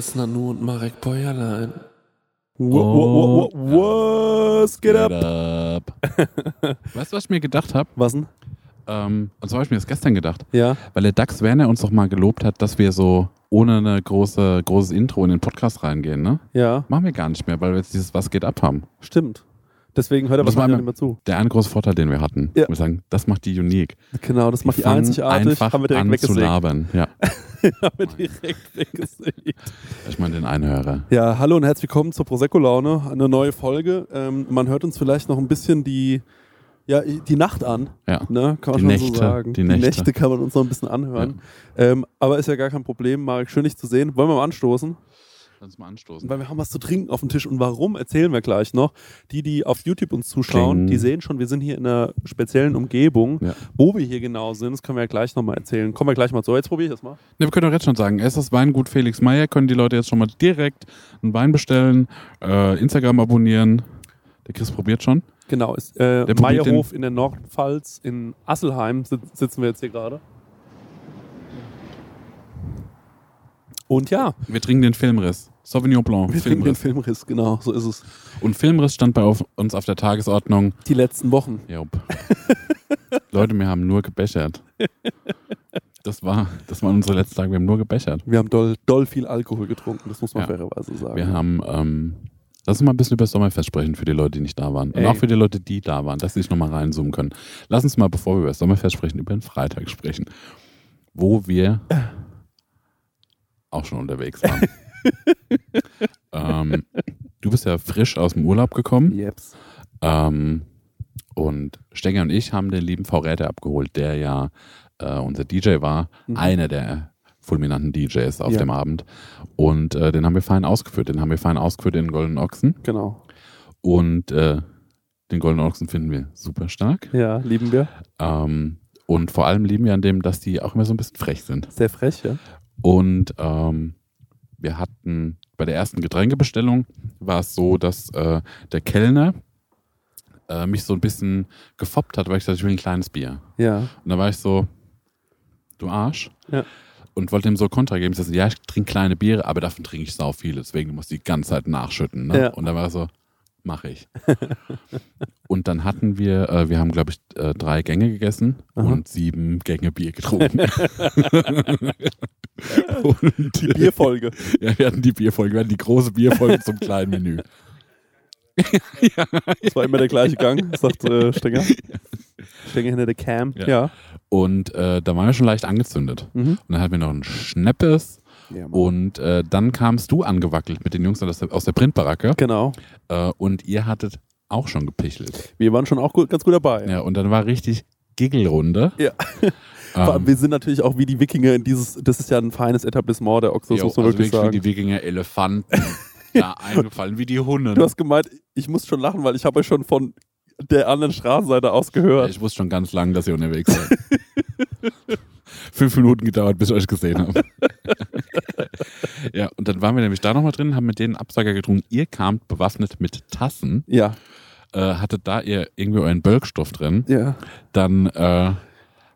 Chris Nanu und Marek Bäuerlein. Wo- wo- Was geht ab? weißt du, was ich mir gedacht habe? Was denn? Ähm, und zwar habe ich mir das gestern gedacht. Ja. Weil der Dax Werner uns doch mal gelobt hat, dass wir so ohne eine große, großes Intro in den Podcast reingehen, ne? Ja, Machen wir gar nicht mehr, weil wir jetzt dieses Was geht ab haben. stimmt. Deswegen hört er Das wahrscheinlich mehr zu. Der eine große Vorteil, den wir hatten. Ja. Wir sagen, das macht die unique. Genau, das macht die einzigartig. einfach Haben wir direkt an zu weggesägt. labern. Ja, haben wir direkt weggesägt. ich meine den Einhörer. Ja, hallo und herzlich willkommen zur Prosecco-Laune. Eine neue Folge. Ähm, man hört uns vielleicht noch ein bisschen die, ja, die Nacht an. Ja. Ne? Kann man Die schon Nächte, so sagen. die Nächte. kann man uns noch ein bisschen anhören. Ähm, aber ist ja gar kein Problem. Marek, schön dich zu sehen. Wollen wir mal anstoßen? Lass uns mal anstoßen. Weil wir haben was zu trinken auf dem Tisch. Und warum, erzählen wir gleich noch. Die, die auf YouTube uns zuschauen, Kling. die sehen schon, wir sind hier in einer speziellen Umgebung. Ja. Wo wir hier genau sind, das können wir ja gleich nochmal erzählen. Kommen wir gleich mal zu. Jetzt probiere ich das mal. Ne, wir können doch jetzt schon sagen, es ist das Weingut Felix Meyer, können die Leute jetzt schon mal direkt einen Wein bestellen, äh, Instagram abonnieren. Der Chris probiert schon. Genau, ist äh, Meierhof in der Nordpfalz in Asselheim sit sitzen wir jetzt hier gerade. Und ja, Wir trinken den Filmriss. Sauvignon Blanc, wir trinken den Filmriss. Filmriss, genau, so ist es. Und Filmriss stand bei auf, uns auf der Tagesordnung. Die letzten Wochen. Jupp. Leute, wir haben nur gebechert. Das war, das waren unsere letzten Tage. Wir haben nur gebechert. Wir haben doll, doll viel Alkohol getrunken, das muss man Ja. fairerweise sagen. Wir haben, ähm, lass uns mal ein bisschen über das Sommerfest sprechen für die Leute, die nicht da waren. Und Ey. auch für die Leute, die da waren, dass sie sich nochmal reinzoomen können. Lass uns mal, bevor wir über das Sommerfest sprechen, über den Freitag sprechen. Wo wir auch schon unterwegs waren. ähm, du bist ja frisch aus dem Urlaub gekommen. Jeps. Ähm, und Stenger und ich haben den lieben V. Räder abgeholt, der ja äh, unser DJ war, Mhm. einer der fulminanten DJs auf Ja. dem Abend. Und äh, den haben wir fein ausgeführt. Den haben wir fein ausgeführt in den Goldenen Ochsen. Genau. Und äh, den Goldenen Ochsen finden wir super stark. Ja, lieben wir. Ähm, und vor allem lieben wir an dem, dass die auch immer so ein bisschen frech sind. Sehr frech, ja. Und ähm, wir hatten bei der ersten Getränkebestellung war es so, dass äh, der Kellner äh, mich so ein bisschen gefoppt hat, weil ich sagte, ich will ein kleines Bier. Ja. Und da war ich so, du Arsch. Ja. Und wollte ihm so Kontra geben. Ich sagte, ja, ich trinke kleine Biere, aber davon trinke ich sau viele. Deswegen muss ich die ganze Zeit nachschütten. Ne? Ja. Und da war er so, mache ich. und dann hatten wir, äh, wir haben, glaube ich, äh, drei Gänge gegessen Aha. und sieben Gänge Bier getrunken. und Die Bierfolge. ja, wir hatten die Bierfolge, wir hatten die große Bierfolge zum kleinen Menü. Das war immer der gleiche Gang, sagt äh, Stenger. Stenger hinter der Cam. Ja. Ja. Und äh, da waren wir schon leicht angezündet. Mhm. Und dann hatten wir noch einen Schneppes ja und äh, dann kamst du angewackelt mit den Jungs aus der, aus der Printbaracke genau. äh, und ihr hattet auch schon gepichelt. Wir waren schon auch gut, ganz gut dabei. Ja, und dann war richtig Giggelrunde. Ja. Ähm, wir sind natürlich auch wie die Wikinger in dieses, das ist ja ein feines Etablissement der Oxos, jo, muss man also wirklich sagen. wie die Wikinger Elefanten da eingefallen, wie die Hunde. Du hast gemeint, ich muss schon lachen, weil ich habe euch schon von der anderen Straßenseite aus Ja, gehört. ich wusste schon ganz lange, dass ihr unterwegs seid. Fünf Minuten gedauert, bis ich euch gesehen habe. ja, und dann waren wir nämlich da nochmal drin, haben mit denen Absager getrunken. Ihr kamt bewaffnet mit Tassen, Ja, äh, hattet da ihr irgendwie euren Bölkstoff drin. ja. Dann äh,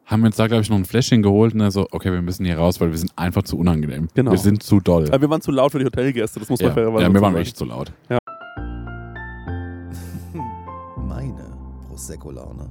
haben wir uns da, glaube ich, noch ein Fläschchen geholt und dann so, okay, wir müssen hier raus, weil wir sind einfach zu unangenehm. Genau. Wir sind zu doll. Aber wir waren zu laut für die Hotelgäste, das muss man Ja, fairerweise ja wir waren echt zu laut. Meine Prosecco-Laune.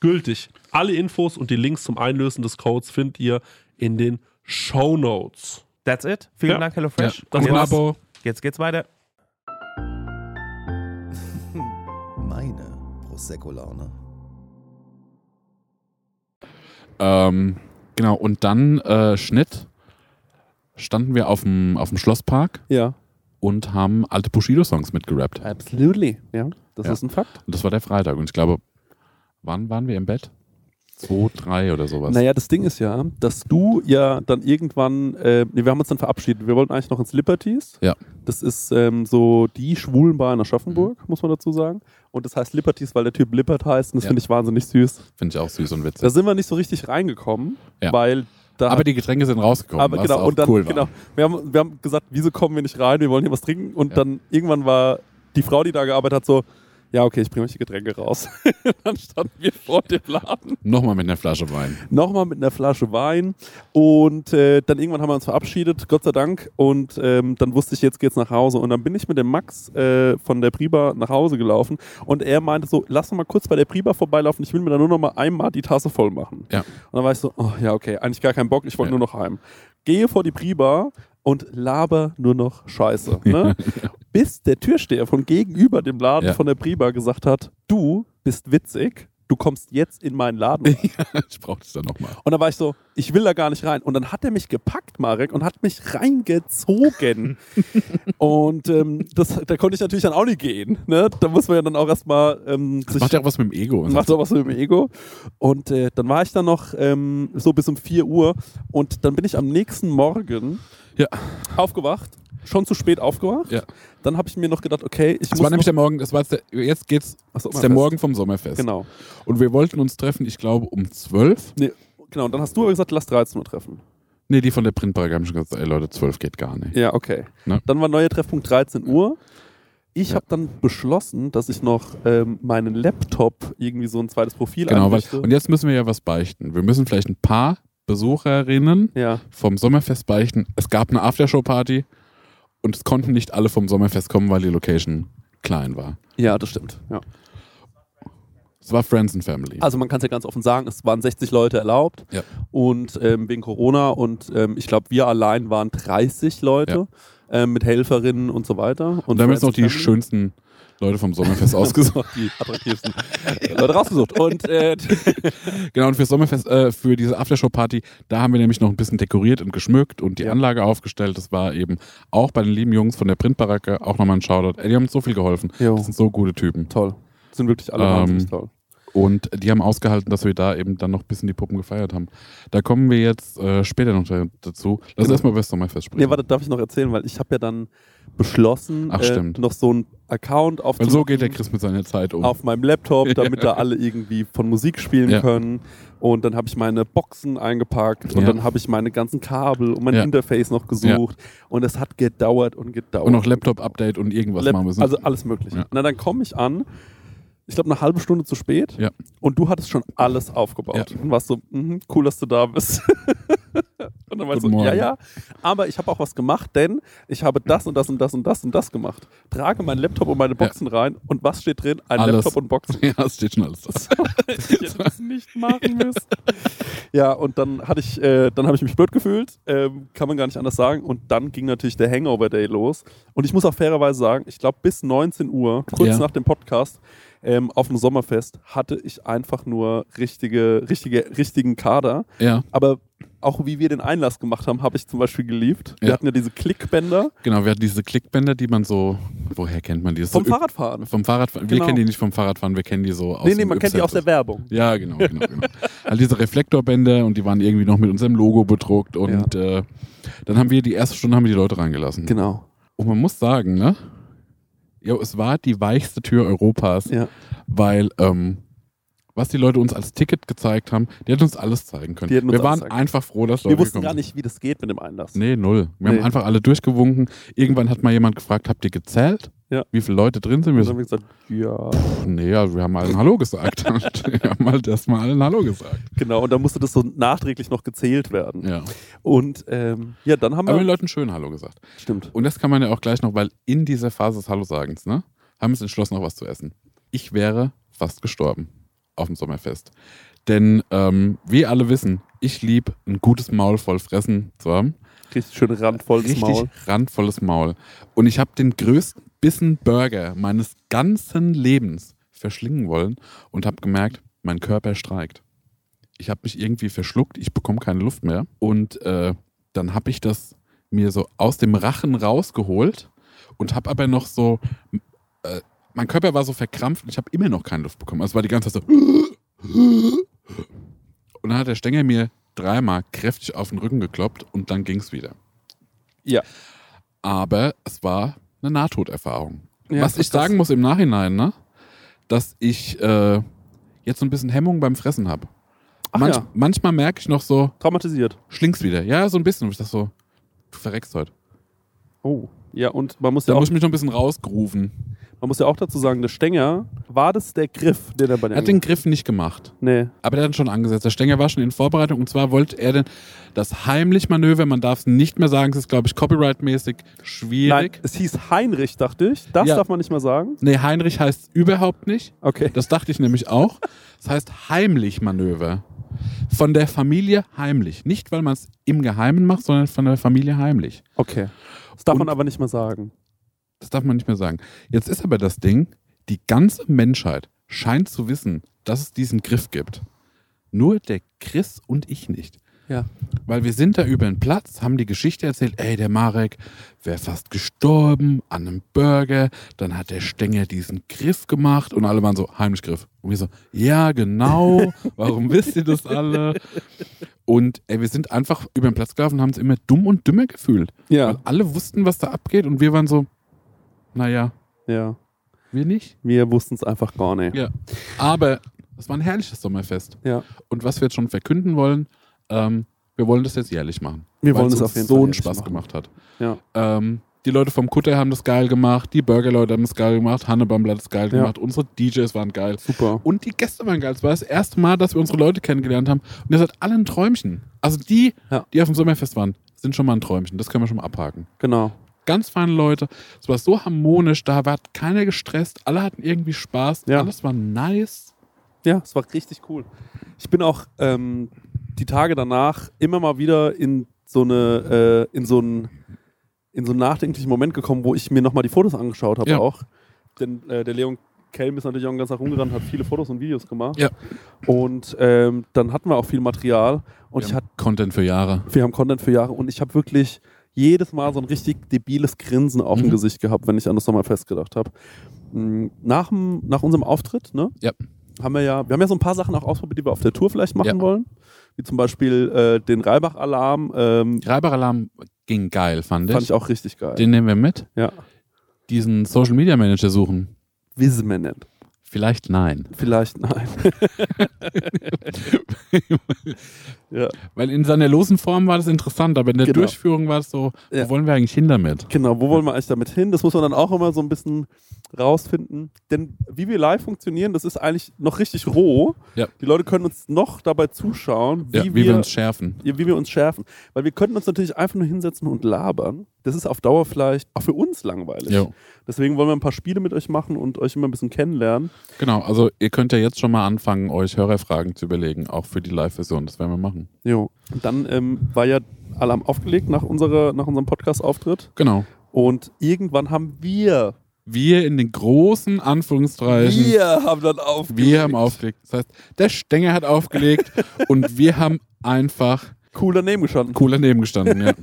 gültig. Alle Infos und die Links zum Einlösen des Codes findet ihr in den Show Notes. That's it. Vielen Ja. Dank, HelloFresh. Ja. Das war's. Abo. jetzt geht's weiter. Meine Prosecco-Laune. Ähm, genau, und dann äh, Schnitt standen wir auf dem, auf dem Schlosspark Ja, und haben alte Bushido-Songs mitgerappt. absolutely. Ja, das Ja. ist ein Fakt. Und das war der Freitag. Und ich glaube, wann waren wir im Bett? Zwei, drei oder sowas. Naja, das Ding ist ja, dass du ja dann irgendwann, äh, nee, wir haben uns dann verabschiedet. Wir wollten eigentlich noch ins Liberties. Ja. Das ist ähm, so die Schwulenbar in Aschaffenburg, muss man dazu sagen. Und das heißt Liberties, weil der Typ Lippert heißt. Und das Ja. finde ich wahnsinnig süß. Finde ich auch süß und Da witzig. sind wir nicht so richtig reingekommen, Ja. weil da Aber die Getränke sind rausgekommen, aber was genau, auch und dann, cool war. genau, wir haben, wir haben gesagt, wieso kommen wir nicht rein, wir wollen hier was trinken. Und Ja. dann irgendwann war die Frau, die da gearbeitet hat, so, ja, okay, ich bringe euch die Getränke raus. dann standen wir vor dem Laden. Nochmal mit einer Flasche Wein. Nochmal mit einer Flasche Wein. Und äh, dann irgendwann haben wir uns verabschiedet, Gott sei Dank. Und ähm, dann wusste ich, jetzt geht's nach Hause. Und dann bin ich mit dem Max äh, von der Priba nach Hause gelaufen. Und er meinte so, lass doch mal kurz bei der Priba vorbeilaufen. Ich will mir da nur noch mal einmal die Tasse voll machen. Ja. Und dann war ich so, oh ja, okay, eigentlich gar keinen Bock, ich wollte Ja. nur noch heim. Gehe vor die Priba und laber nur noch Scheiße. Ne? Bis der Türsteher von gegenüber dem Laden Ja. von der Priba gesagt hat, du bist witzig, du kommst jetzt in meinen Laden rein. ich brauche das dann nochmal. Und dann war ich so, ich will da gar nicht rein. Und dann hat er mich gepackt, Marek, und hat mich reingezogen. und ähm, das, da konnte ich natürlich dann auch nicht gehen. Ne? Da muss man ja dann auch erstmal ähm, Das macht ja auch was mit dem Ego. macht auch was mit dem Ego. Und äh, dann war ich dann noch ähm, so bis um 4 Uhr und dann bin ich am nächsten Morgen Ja. aufgewacht. Schon zu spät aufgewacht. Ja. Dann habe ich mir noch gedacht, okay, ich Das muss. war nämlich der Morgen, das war jetzt, der, jetzt geht's, das ist der. Morgen vom Sommerfest. Genau. Und wir wollten uns treffen, ich glaube, um 12. Nee, genau. Und dann hast du aber gesagt, lass 13 Uhr treffen. Nee, die von der Printpark haben schon gesagt, ey Leute, 12 geht gar nicht. Ja, okay. Ne? Dann war neuer Treffpunkt 13 Uhr. Ich Ja. habe dann beschlossen, dass ich noch ähm, meinen Laptop irgendwie so ein zweites Profil Genau, weil, einrichte. und jetzt müssen wir ja was beichten. Wir müssen vielleicht ein paar Besucherinnen ja, vom Sommerfest beichten. Es gab eine Aftershow-Party und es konnten nicht alle vom Sommerfest kommen, weil die Location klein war. ja, das stimmt. Ja. Es war Friends and Family. Also man kann es ja ganz offen sagen, es waren 60 Leute erlaubt Ja. und ähm, wegen Corona und ähm, ich glaube, wir allein waren 30 Leute ähm, mit Helferinnen und so weiter. und damit noch die Friends and Family. schönsten Leute vom Sommerfest ausgesucht. die attraktivsten Leute rausgesucht. Und äh, Genau, und fürs Sommerfest, äh, für diese Aftershow-Party, da haben wir nämlich noch ein bisschen dekoriert und geschmückt und die Ja. Anlage aufgestellt. Das war eben auch bei den lieben Jungs von der Printbaracke auch nochmal ein Shoutout. Ey, die haben uns so viel geholfen. Jo. Das sind so gute Typen. toll. Sind wirklich alle Ähm, wahnsinnig toll. Und die haben ausgehalten, dass wir da eben dann noch ein bisschen die Puppen gefeiert haben. Da kommen wir jetzt äh, später noch da- dazu. Lass Genau. erstmal über das Sommerfest sprechen. Nee, warte, darf ich noch erzählen, weil ich habe ja dann beschlossen, Ach, äh, noch so einen Account Weil aufzumachen. so geht der Chris mit seiner Zeit um. auf meinem Laptop, damit da alle irgendwie von Musik spielen Ja. können. Und dann habe ich meine Boxen eingepackt und Ja. dann habe ich meine ganzen Kabel und mein Ja. Interface noch gesucht. Und es hat gedauert und gedauert. und noch Laptop-Update und irgendwas Lap- machen müssen. Also alles mögliche. Na, dann komme ich an, ich glaube eine halbe Stunde zu spät Ja. und du hattest schon alles aufgebaut. Ja. Und warst so, mhm, cool, dass du da bist. und dann warst du so, ja, ja, aber ich habe auch was gemacht, denn ich habe das und das und das und das und das gemacht. Trage meinen Laptop und meine Boxen rein und was steht drin? Ein Alles. Laptop und Boxen. ja, es steht schon alles das. ich hätte das nicht machen müssen. Ja, und dann hatte ich, äh, dann habe ich mich blöd gefühlt, ähm, kann man gar nicht anders sagen. Und dann ging natürlich der Hangover Day los. Und ich muss auch fairerweise sagen, ich glaube bis 19 Uhr, kurz Ja. nach dem Podcast, ähm, auf dem Sommerfest hatte ich einfach nur richtige, richtige, richtigen Kader. Ja, Aber auch wie wir den Einlass gemacht haben, habe ich zum Beispiel geliebt. Wir Ja. hatten ja diese Klickbänder genau. Wir hatten diese Klickbänder, die man so, woher kennt man die? Das vom so, Fahrradfahren. Vom Fahrradfahren. Wir Genau. kennen die nicht vom Fahrradfahren, wir kennen die so aus Nee, nee, man kennt die aus der. Werbung. Ja, genau, genau, genau. All diese Reflektorbänder und die waren irgendwie noch mit unserem Logo bedruckt und äh, dann haben wir die erste Stunde haben wir die Leute reingelassen. Genau. Und man muss sagen, ne? Jo, es war die weichste Tür Europas, Ja. weil ähm, was die Leute uns als Ticket gezeigt haben, die hätten uns alles zeigen können. Wir waren einfach froh, dass Wir Leute wussten gekommen gar nicht, wie das geht mit dem Einlass. Nee, null. Wir Nee. haben einfach alle durchgewunken. Irgendwann hat mal jemand gefragt, habt ihr gezählt? Ja. Wie viele Leute drin sind? Wir Und so, dann haben wir gesagt, ja. nee, also wir haben allen Hallo gesagt. Wir haben halt erstmal allen Hallo gesagt. Genau, und dann musste das so nachträglich noch gezählt werden. Ja. Und ähm, ja, dann haben Aber den wir. Leuten schön Hallo gesagt. Stimmt. Und das kann man ja auch gleich noch, weil in dieser Phase des Hallo-Sagens, ne, haben wir uns entschlossen, noch was zu essen. Ich wäre fast gestorben auf dem Sommerfest. Denn wie wir alle wissen, ich liebe ein gutes Maul voll Fressen zu haben. Richtig schön randvolles Richtig Maul. randvolles Maul. Und ich habe den größten Bissen Burger meines ganzen Lebens verschlingen wollen und habe gemerkt, mein Körper streikt. Ich habe mich irgendwie verschluckt, ich bekomme keine Luft mehr. Und äh, dann habe ich das mir so aus dem Rachen rausgeholt und habe aber noch so, äh, mein Körper war so verkrampft und ich habe immer noch keine Luft bekommen. Also es war die ganze Zeit so. Und dann hat der Stänger mir dreimal kräftig auf den Rücken gekloppt und dann ging es wieder. Ja. Aber es war eine Nahtoderfahrung. Ja, Was ich sagen muss im Nachhinein, ne, dass ich äh, jetzt so ein bisschen Hemmung beim Fressen habe. Manch, ja. Manchmal merke ich noch so, Traumatisiert. schling's wieder. Ja, so ein bisschen. Und ich dachte so, du verreckst heute. Oh. Ja, und man muss Da ja, auch, muss ich mich noch ein bisschen rausgerufen. Man muss ja auch dazu sagen, der Stänger, war das der Griff, den er bei Er der hat den Griff nicht gemacht. Nee. Aber der hat ihn schon angesetzt. Der Stänger war schon in Vorbereitung. Und zwar wollte er denn das Heimlich-Manöver, man darf es nicht mehr sagen, es ist, glaube ich, copyright-mäßig Nein, schwierig. es hieß Heinrich, dachte ich. Das Ja. darf man nicht mal sagen. Nee, Heinrich heißt überhaupt nicht. Okay. Das dachte ich nämlich auch. Das heißt Heimlich-Manöver. Von der Familie heimlich. Nicht, weil man es im Geheimen macht, sondern von der Familie heimlich. Okay. Das darf Und- man aber nicht mal sagen. Das darf man nicht mehr sagen. Jetzt ist aber das Ding, die ganze Menschheit scheint zu wissen, dass es diesen Griff gibt. Nur der Chris und ich nicht. Ja. Weil wir sind da über den Platz, haben die Geschichte erzählt, ey, der Marek wäre fast gestorben an einem Burger, dann hat der Stenger diesen Griff gemacht und alle waren so, heimlich Griff. Und wir so, ja, genau, warum wisst ihr das alle? Und ey, wir sind einfach über den Platz gelaufen und haben uns immer dumm und dümmer gefühlt. Weil Ja. alle wussten, was da abgeht und wir waren so, naja, Ja. wir nicht. Wir wussten es einfach gar nicht. Ja. Aber es war ein herrliches Sommerfest. Ja. Und was wir jetzt schon verkünden wollen, ähm, wir wollen das jetzt jährlich machen. Wir wollen es auf jeden so Fall einen jährlich Spaß machen. gemacht hat. Ja. Ähm, die Leute vom Kutter haben das geil gemacht, die Burger-Leute haben das geil gemacht, Hannebambler hat das geil Ja. gemacht, unsere DJs waren geil. Super. Und die Gäste waren geil. Es war das erste Mal, dass wir unsere Leute kennengelernt haben. Und ihr seid alle ein Träumchen. Also die, Ja. die auf dem Sommerfest waren, sind schon mal ein Träumchen. Das können wir schon mal abhaken. Genau. Ganz feine Leute. Es war so harmonisch, da war keiner gestresst, alle hatten irgendwie Spaß, Ja. alles war nice. Ja, es war richtig cool. Ich bin auch ähm, die Tage danach immer mal wieder in so eine, äh, in so einen, in so einen nachdenklichen Moment gekommen, wo ich mir nochmal die Fotos angeschaut habe Ja. auch. Denn äh, der Leon Kelm ist natürlich auch den ganzen Tag rumgerannt, hat viele Fotos und Videos gemacht. Ja. Und ähm, dann hatten wir auch viel Material und Wir ich haben hatte, Content für Jahre. wir haben Content für Jahre und ich habe wirklich jedes Mal so ein richtig debiles Grinsen auf dem Mhm. Gesicht gehabt, wenn ich an das Sommerfest gedacht habe. Mm, Nach, dem- nach unserem Auftritt, ne? Ja. haben wir ja, wir haben ja so ein paar Sachen auch ausprobiert, die wir auf der Tour vielleicht machen Ja. wollen. Wie zum Beispiel äh, den Reibach-Alarm. Ähm, Reiberalarm ging geil, fand ich. fand ich auch richtig geil. Den nehmen wir mit. ja. Diesen Social Media Manager suchen. Wismenent. Vielleicht nein. Vielleicht nein. ja. Weil in seiner losen Form war das interessant, aber in der Genau. Durchführung war es so, Ja. wo wollen wir eigentlich hin damit? Genau, wo wollen wir eigentlich damit hin? Das muss man dann auch immer so ein bisschen rausfinden. Denn wie wir live funktionieren, das ist eigentlich noch richtig roh. Ja. Die Leute können uns noch dabei zuschauen, wie, Ja, wie wir, wir uns schärfen. wie wir uns schärfen. Weil wir könnten uns natürlich einfach nur hinsetzen und labern. Das ist auf Dauer vielleicht auch für uns langweilig. Jo. Deswegen wollen wir ein paar Spiele mit euch machen und euch immer ein bisschen kennenlernen. Genau, also ihr könnt ja jetzt schon mal anfangen, euch Hörerfragen zu überlegen, auch für die Live-Version. Das werden wir machen. Jo. Und dann ähm, war ja Alarm aufgelegt nach, unserer, nach unserem Podcast-Auftritt. Genau. Und irgendwann haben wir, Wir in den großen Anführungszeichen, wir, wir haben dann aufgelegt. haben aufgelegt. Das heißt, der Stenger hat aufgelegt und wir haben einfach cool daneben gestanden. cool daneben gestanden, ja.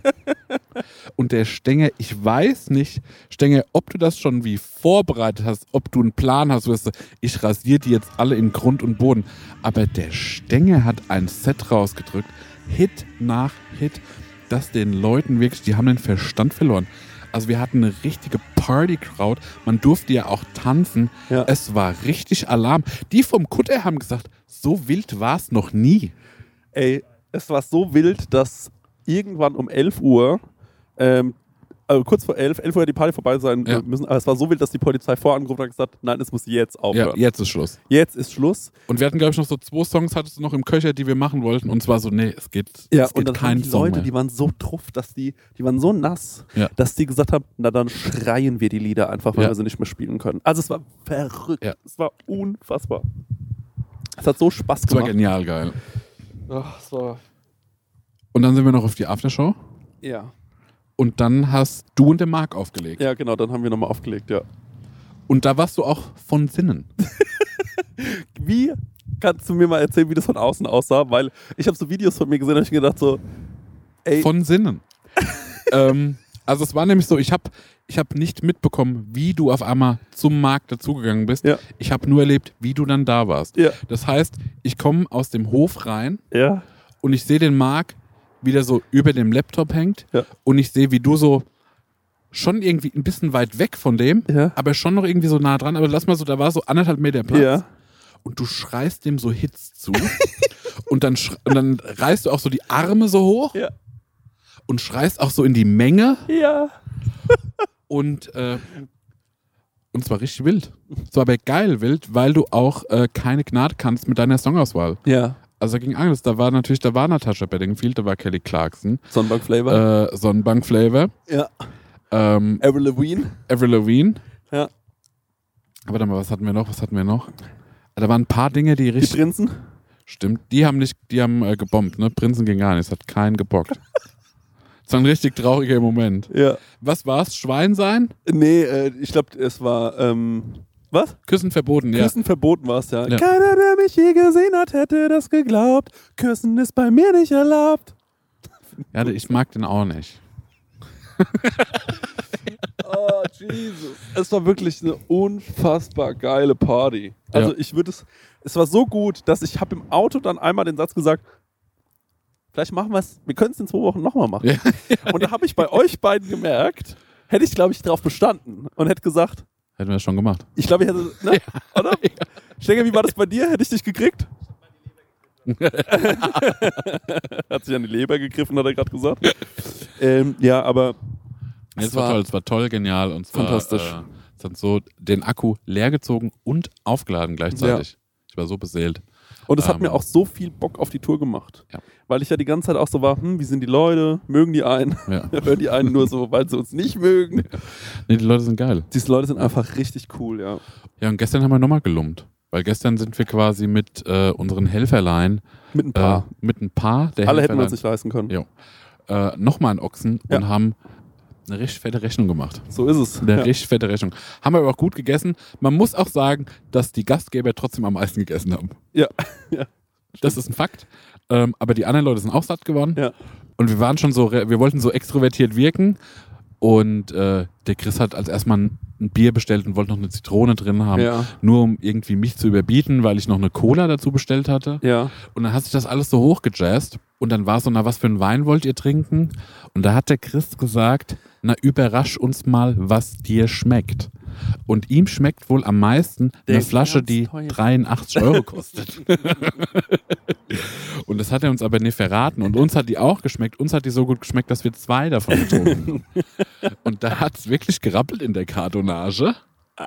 Und der Stenger, ich weiß nicht, Stenger, ob du das schon wie vorbereitet hast, ob du einen Plan hast, weißt du, ich rasiere die jetzt alle in Grund und Boden. Aber der Stenger hat ein Set rausgedrückt, Hit nach Hit, dass den Leuten wirklich, die haben den Verstand verloren. Also wir hatten eine richtige Party-Crowd, man durfte ja auch tanzen. Ja. Es war richtig Alarm. Die vom Kutter haben gesagt, so wild war es noch nie. Ey, es war so wild, dass irgendwann um 11 Uhr, ähm, also kurz vor 11, 11 Uhr hätte die Party vorbei sein Ja. müssen, aber es war so wild, dass die Polizei vorangerufen hat und gesagt, nein, es muss jetzt Ja, aufhören. jetzt ist Schluss. Jetzt ist Schluss. Und wir hatten, glaube ich, noch so zwei Songs, hattest du noch im Köcher, die wir machen wollten. Und zwar so, nee, es geht, Ja, es geht und dann kein die Song Leute, mehr. die waren so truff, dass die, die waren so nass, Ja. dass die gesagt haben, na dann schreien wir die Lieder einfach, weil Ja. wir sie nicht mehr spielen können. Also es war verrückt. Ja. Es war unfassbar. Es hat so Spaß das war gemacht. genial geil. Ach, es war, Und dann sind wir noch auf die Aftershow. ja. Und dann hast du und der Marc aufgelegt. ja, genau, dann haben wir nochmal aufgelegt, ja. Und da warst du auch von Sinnen. Wie kannst du mir mal erzählen, wie das von außen aussah? Weil ich habe so Videos von mir gesehen und ich gedacht so, ey, Von Sinnen. ähm, also es war nämlich so, ich habe ich hab nicht mitbekommen, wie du auf einmal zum Markt dazugegangen bist. Ja. Ich habe nur erlebt, wie du dann da warst. Ja. Das heißt, ich komme aus dem Hof rein ja, und ich sehe den Marc, wie der so über dem Laptop hängt Ja. und ich sehe, wie du so schon irgendwie ein bisschen weit weg von dem, Ja. aber schon noch irgendwie so nah dran. Aber lass mal so, da war so anderthalb Meter Platz ja, und du schreist dem so Hits zu und, dann und dann reißt du auch so die Arme so hoch Ja. und schreist auch so in die Menge ja. und äh, und zwar richtig wild. Es war aber geil wild, weil du auch äh, keine Gnade kannst mit deiner Songauswahl. Ja. Also da ging alles. Da war natürlich, da war Natasha Bedingfield, da war Kelly Clarkson, Sonnenbank Flavor. äh, Sonnenbank Flavor, ja. ähm, Avril Lavigne. Avril Lavigne. Ja. Aber dann mal, was hatten wir noch? Was hatten wir noch? Da waren ein paar Dinge, die Die richtig. Prinzen. Stimmt. Die haben nicht, die haben äh, gebombt, ne? Prinzen ging gar nicht, es hat keinen gebockt. Das war ein richtig trauriger Moment. Ja. Was war's? Schwein sein? Nee, äh, ich glaube, es war, ähm, was? Küssen verboten, ja. Küssen verboten war es ja. Ja. Keiner, der mich je gesehen hat, hätte das geglaubt. Küssen ist bei mir nicht erlaubt. Ja, ich mag den auch nicht. Oh, Jesus. Es war wirklich eine unfassbar geile Party. Also Ja. ich würde es, es war so gut, dass ich habe im Auto dann einmal den Satz gesagt, vielleicht machen wir es, wir können es in zwei Wochen nochmal machen. Ja. Und da habe ich bei euch beiden gemerkt, hätte ich, glaube ich, darauf bestanden und hätte gesagt, Hätten wir das schon gemacht. ich glaube, ich hätte, ne? oder? Stenger, wie war das bei dir? Hätte ich dich gekriegt? hat sich an die Leber gegriffen, hat er gerade gesagt. ähm, ja, aber Ja, Es es war, war toll, es war toll, genial und es war, fantastisch. Äh, es hat so den Akku leergezogen und aufgeladen gleichzeitig. Ich war so beseelt. Und es hat Ähm, mir auch so viel Bock auf die Tour gemacht. Ja. Weil ich ja die ganze Zeit auch so war, hm, wie sind die Leute? Mögen die einen? Ja. Hören die einen nur so, weil sie uns nicht mögen? Nee, die Leute sind geil. Diese Leute sind einfach richtig cool, ja. Ja, und gestern haben wir nochmal gelumpt. Weil gestern sind wir quasi mit äh, unseren Helferlein, Mit ein äh, paar. mit ein paar der Alle hätten wir Helferlein, uns nicht leisten können. Ja. äh, nochmal einen Ochsen Ja. und haben eine richtig fette Rechnung gemacht. So ist es. Eine Ja. richtig fette Rechnung. Haben wir aber auch gut gegessen. Man muss auch sagen, dass die Gastgeber trotzdem am meisten gegessen haben. Ja. ja. Das ist ein Fakt. Ähm, aber die anderen Leute sind auch satt geworden. Ja. Und wir waren schon so, wir wollten so extrovertiert wirken. Und äh, der Chris hat als erstmal ein, ein Bier bestellt und wollte noch eine Zitrone drin haben. Ja. Nur um irgendwie mich zu überbieten, weil ich noch eine Cola dazu bestellt hatte. Ja. Und dann hat sich das alles so hochgejazzt. Und dann war so, na, was für einen Wein wollt ihr trinken? Und da hat der Chris gesagt, na, überrasch uns mal, was dir schmeckt. Und ihm schmeckt wohl am meisten Der eine Flasche, die teuer. 83 Euro kostet. und das hat er uns aber nicht verraten. Und uns hat die auch geschmeckt. Uns hat die so gut geschmeckt, dass wir zwei davon getrunken haben. und da hat es wirklich gerappelt in der Kartonage.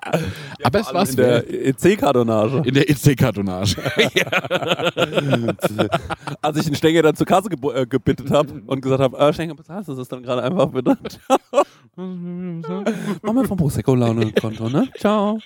aber es war in der EC-Kartonage. in der EC-Kartonage. Als ich den Stenger dann zur Kasse äh, gebittet habe und gesagt habe, äh, Stenger, bezahlst du das dann gerade einfach bitte? Mach mal vom Prosecco-Laune-Konto, ne? Ciao.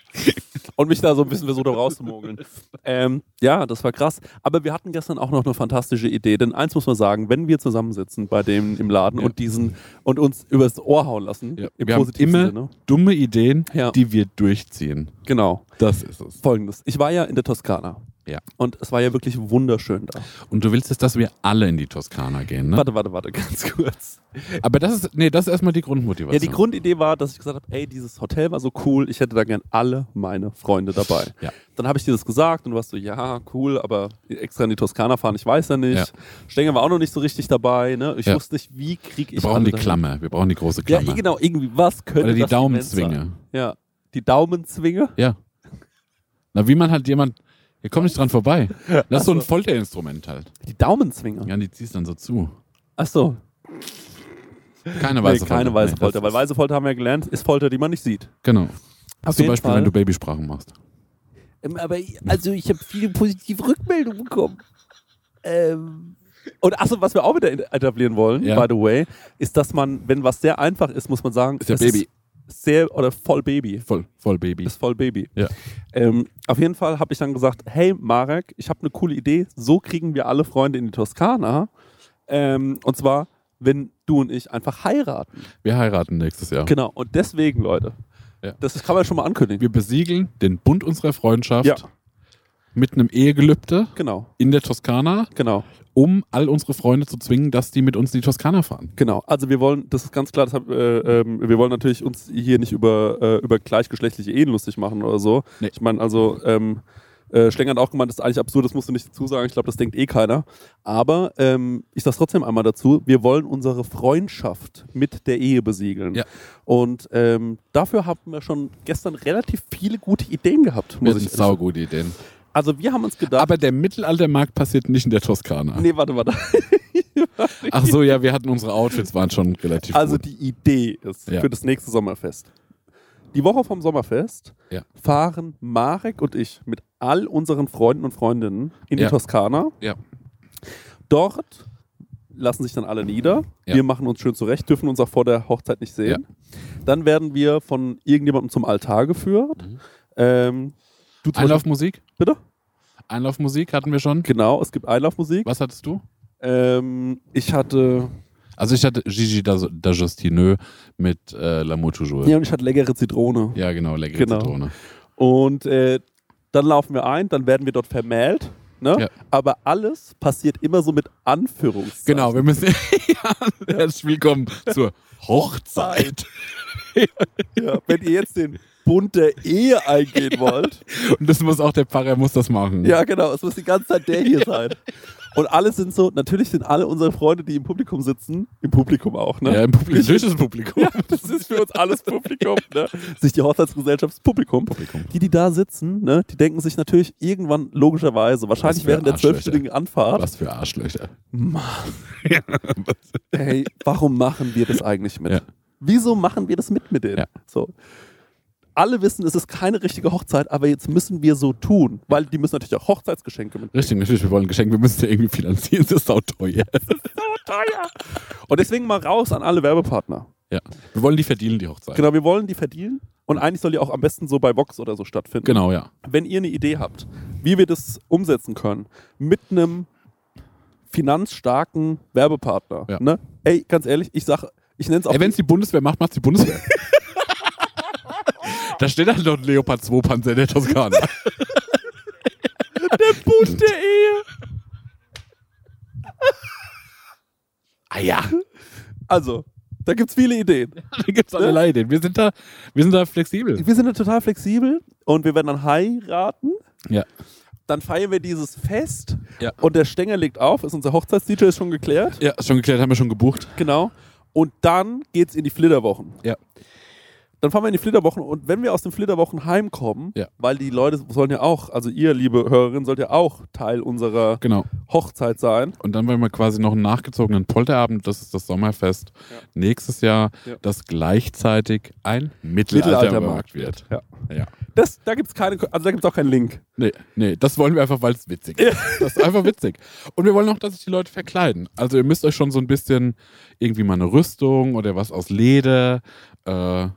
Und mich da so ein bisschen versucht rauszumogeln. Ähm, ja, das war krass. Aber wir hatten gestern auch noch eine fantastische Idee. Denn eins muss man sagen, wenn wir zusammensitzen bei dem im Laden Ja. und diesen und uns übers Ohr hauen lassen, Ja. im Wir haben immer Sinne. dumme Ideen, Ja. die wir durchziehen. Genau. Das ist es. Folgendes. Ich war ja in der Toskana. Ja. Und es war ja wirklich wunderschön da. Und du willst jetzt, dass wir alle in die Toskana gehen, ne? Warte, warte, warte, ganz kurz. Aber das ist, nee, das ist erstmal die Grundmotivation. Ja, die Grundidee war, dass ich gesagt habe, ey, dieses Hotel war so cool, ich hätte da gern alle meine Freunde dabei. Ja. Dann habe ich dir das gesagt und du warst so, ja, cool, aber extra in die Toskana fahren, ich weiß ja nicht. Ja. Stenger war auch noch nicht so richtig dabei, ne? Ich Ja. wusste nicht, wie kriege ich wir brauchen die dahin. Klammer, wir brauchen die große Ja, Klammer. genau, irgendwie, was könnte Oder die das Daumenzwinge. Ja, die Daumenzwinge. Ja. Na, wie man halt jemand, ihr kommt nicht dran vorbei. Das ist so ein Folterinstrument halt. Die Daumenzwinge. Ja, die ziehst dann so zu. Ach so, Keine nee, weiße keine Folter. weiße Nee, Folter, das weil weiße Folter haben wir gelernt, ist Folter, die man nicht sieht. Genau. Auf Zum Beispiel, Fall. wenn du Babysprachen machst. Ähm, aber also ich habe viele positive Rückmeldungen bekommen. Ähm, und achso, was wir auch wieder etablieren wollen, Ja. by the way, ist, dass man, wenn was sehr einfach ist, muss man sagen, Ist ja es Baby. Ist sehr oder voll Baby. Voll, voll Baby. Ist voll Baby. Ja. Ähm, auf jeden Fall habe ich dann gesagt, hey Marek, ich habe eine coole Idee. So kriegen wir alle Freunde in die Toskana. Ähm, und zwar, wenn du und ich einfach heiraten. Wir heiraten nächstes Jahr. Genau. Und deswegen, Leute, Ja. das kann man schon mal ankündigen. Wir besiegeln den Bund unserer Freundschaft Ja. Mit einem Ehegelübde Genau, in der Toskana, genau. um all unsere Freunde zu zwingen, dass die mit uns in die Toskana fahren. Genau, also wir wollen, das ist ganz klar, hab, äh, ähm, wir wollen natürlich uns hier nicht über, äh, über gleichgeschlechtliche Ehen lustig machen oder so. Nee. Ich meine, also ähm, äh, Schlenger hat auch gemeint, das ist eigentlich absurd, das musst du nicht dazu sagen, ich glaube, das denkt eh keiner. Aber ähm, ich sage trotzdem einmal dazu, wir wollen unsere Freundschaft mit der Ehe besiegeln. Ja. Und ähm, dafür haben wir schon gestern relativ viele gute Ideen gehabt, Wir muss ich sind ehrlich sagen. saugute Ideen. Also wir haben uns gedacht, Aber der Mittelaltermarkt passiert nicht in der Toskana. nee, warte, warte. Ach so, ja, wir hatten unsere Outfits, waren schon relativ Also gut. die Idee ist Ja. für das nächste Sommerfest. Die Woche vom Sommerfest Ja. fahren Marek und ich mit all unseren Freunden und Freundinnen in Ja. die Toskana. Ja. Dort lassen sich dann alle nieder. Ja. Wir machen uns schön zurecht, dürfen uns auch vor der Hochzeit nicht sehen. Dann werden wir von irgendjemandem zum Altar geführt. Mhm. Ähm, du Einlaufmusik? bitte? Einlaufmusik hatten wir schon. Genau, es gibt Einlaufmusik. Was hattest du? Ähm, ich hatte, Also ich hatte Gigi da, da Justineux mit äh, L'amour toujours. ja, und ich hatte leckere Zitrone. Ja, genau, leckere Genau. Zitrone. Und äh, dann laufen wir ein, dann werden wir dort vermählt. Ne? Ja. Aber alles passiert immer so mit Anführungszeichen. Genau, wir müssen ja, herzlich willkommen zur Hochzeit. Ja, wenn ihr jetzt den Bund der Ehe eingehen wollt. Und das muss auch der Pfarrer muss das machen. ja, genau, es muss die ganze Zeit der hier sein. Und alle sind so, natürlich sind alle unsere Freunde, die im Publikum sitzen, im Publikum auch, ne? Ja, im Publikum, durch das Publikum. Ja, das ist für uns alles Publikum, ne? Sich die Hochzeitsgesellschaft ist Publikum. Publikum. Die, die da sitzen, ne, die denken sich natürlich irgendwann logischerweise, wahrscheinlich während der zwölfstündigen Anfahrt, Was für Arschlöcher. Hey, warum machen wir das eigentlich mit? Ja. Wieso machen wir das mit mit denen? Ja. So. Alle wissen, es ist keine richtige Hochzeit, aber jetzt müssen wir so tun, weil die müssen natürlich auch Hochzeitsgeschenke mit. Richtig, natürlich, wir wollen ein Geschenk, wir müssen ja irgendwie finanzieren, das ist auch teuer. Und deswegen mal raus an alle Werbepartner. Ja. Wir wollen die verdienen, die Hochzeit. Genau, wir wollen die verdienen. Und eigentlich soll die auch am besten so bei Vox oder so stattfinden. Genau, ja. Wenn ihr eine Idee habt, wie wir das umsetzen können, mit einem finanzstarken Werbepartner. Ja. Ne? Ey, ganz ehrlich, ich sag, ich nenne es auch. Ey, wenn es die Bundeswehr macht, macht die Bundeswehr. da steht halt noch ein Leopard 2 Panzer in der Toskana. Bund der Ehe. ah ja, Also, da gibt es viele Ideen. da gibt's allerlei Ideen. Wir sind da, wir sind da flexibel. Wir sind da total flexibel und wir werden dann heiraten. Ja. Dann feiern wir dieses Fest Ja. und der Stänger legt auf. Ist unser Hochzeits-DJ ist schon geklärt. Ja, schon geklärt, haben wir schon gebucht. Genau. Und dann geht's in die Flitterwochen. Ja. Dann fahren wir in die Flitterwochen und wenn wir aus den Flitterwochen heimkommen, Ja. weil die Leute sollen ja auch, also ihr, liebe Hörerin, sollt ja auch Teil unserer Genau. Hochzeit sein. Und dann wollen wir quasi noch einen nachgezogenen Polterabend, das ist das Sommerfest nächstes Jahr, Ja. das gleichzeitig ein Mittelaltermarkt Mittelaltermarkt wird. Ja. Ja. Das, da gibt's keine, also da gibt's auch keinen Link. Nee, nee, das wollen wir einfach, weil es witzig ist. Das ist einfach witzig. Und wir wollen auch, dass sich die Leute verkleiden. Also ihr müsst euch schon so ein bisschen irgendwie mal eine Rüstung oder was aus Leder, äh,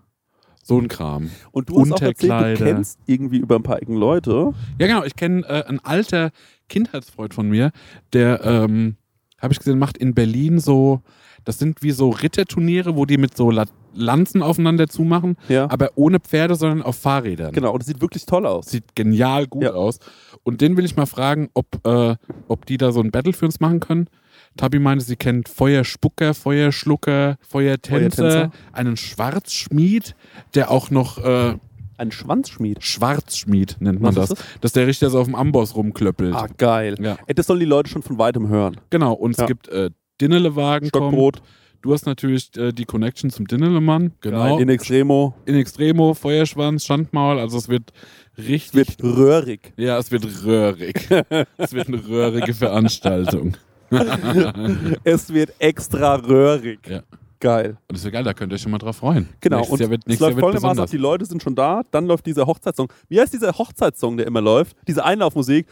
so ein Kram. Und du hast auch erzählt, du kennst irgendwie über ein paar ecken Leute. Ja, genau. Ich kenne äh, einen alter Kindheitsfreund von mir, der, ähm, habe ich gesehen, macht in Berlin so, das sind wie so Ritterturniere, wo die mit so La Lanzen aufeinander zumachen, Ja. aber ohne Pferde, sondern auf Fahrrädern. Genau, und das sieht wirklich toll aus. Sieht genial gut Ja. aus. Und den will ich mal fragen, ob, äh, ob die da so ein Battle für uns machen können. Tabi meinte, sie kennt Feuerspucker, Feuerschlucker, Feuertänzer, Feuertänzer. einen Schwarzschmied, der auch noch äh, Ein Schwanzschmied. Schwarzschmied nennt man das. ist Dass der richtig so auf dem Amboss rumklöppelt. Ah, geil. Ja. Ey, das sollen die Leute schon von weitem hören. Genau, und es Ja. gibt äh, Dinnelewagen. Stockbrot, Du hast natürlich äh, die Connection zum Dinnelemann. Genau. in Extremo. In Extremo, Feuerschwanz, Schandmaul. Also es wird richtig. Wird röhrig. ja, es wird röhrig. es wird eine röhrige Veranstaltung. es wird extra röhrig. Ja. Geil. Und das wird geil, da könnt ihr euch schon mal drauf freuen. Genau. Nächstes und Jahr wird, es läuft folgendermaßen ab, die Leute sind schon da, dann läuft dieser Hochzeitssong. Wie heißt dieser Hochzeitssong, der immer läuft? Diese Einlaufmusik.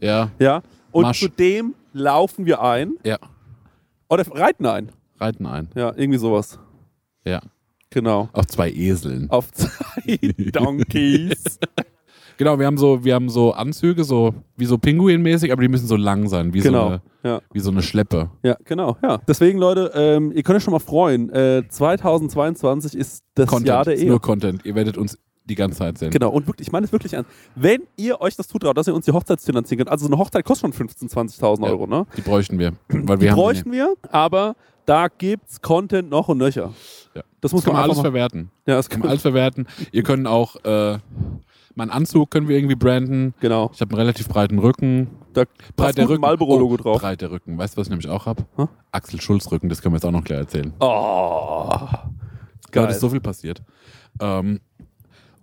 Ja, Ja. Und Marsch. zu dem laufen wir ein. ja. Oder reiten ein. Reiten ein. Ja, irgendwie sowas. Ja. Genau. Auf zwei Eseln. Auf zwei Donkeys. Genau, wir haben so, wir haben so Anzüge, so wie so Pinguinmäßig, aber die müssen so lang sein, wie, so, genau. eine, Ja. wie so eine Schleppe. Ja, genau. Ja. Deswegen, Leute, ähm, ihr könnt euch schon mal freuen. Äh, 2022 ist das Content, Jahr der Ehe. nur Content. Ihr werdet uns die ganze Zeit sehen. Genau, und wirklich, ich meine es wirklich ernst. Wenn ihr euch das zutraut, dass ihr uns die Hochzeit finanzieren könnt, also so eine Hochzeit kostet schon 15.000, 20.000 Ja. Euro, ne? Die bräuchten wir. Weil Die wir haben bräuchten wir, aber da gibt's Content noch und nöcher. Ja. Das muss Das kann man alles mal, verwerten. Ja, das Kann kann man alles verwerten. Ihr könnt auch, äh, meinen Anzug können wir irgendwie branden. Genau. Ich habe einen relativ breiten Rücken. Da passt ein Marlboro-Logo drauf. Breiter Rücken. Weißt du, was ich nämlich auch habe? Hä? Axel Schulz Rücken, das können wir jetzt auch noch gleich erzählen. Oh. Da Geil. ist so viel passiert. Ähm,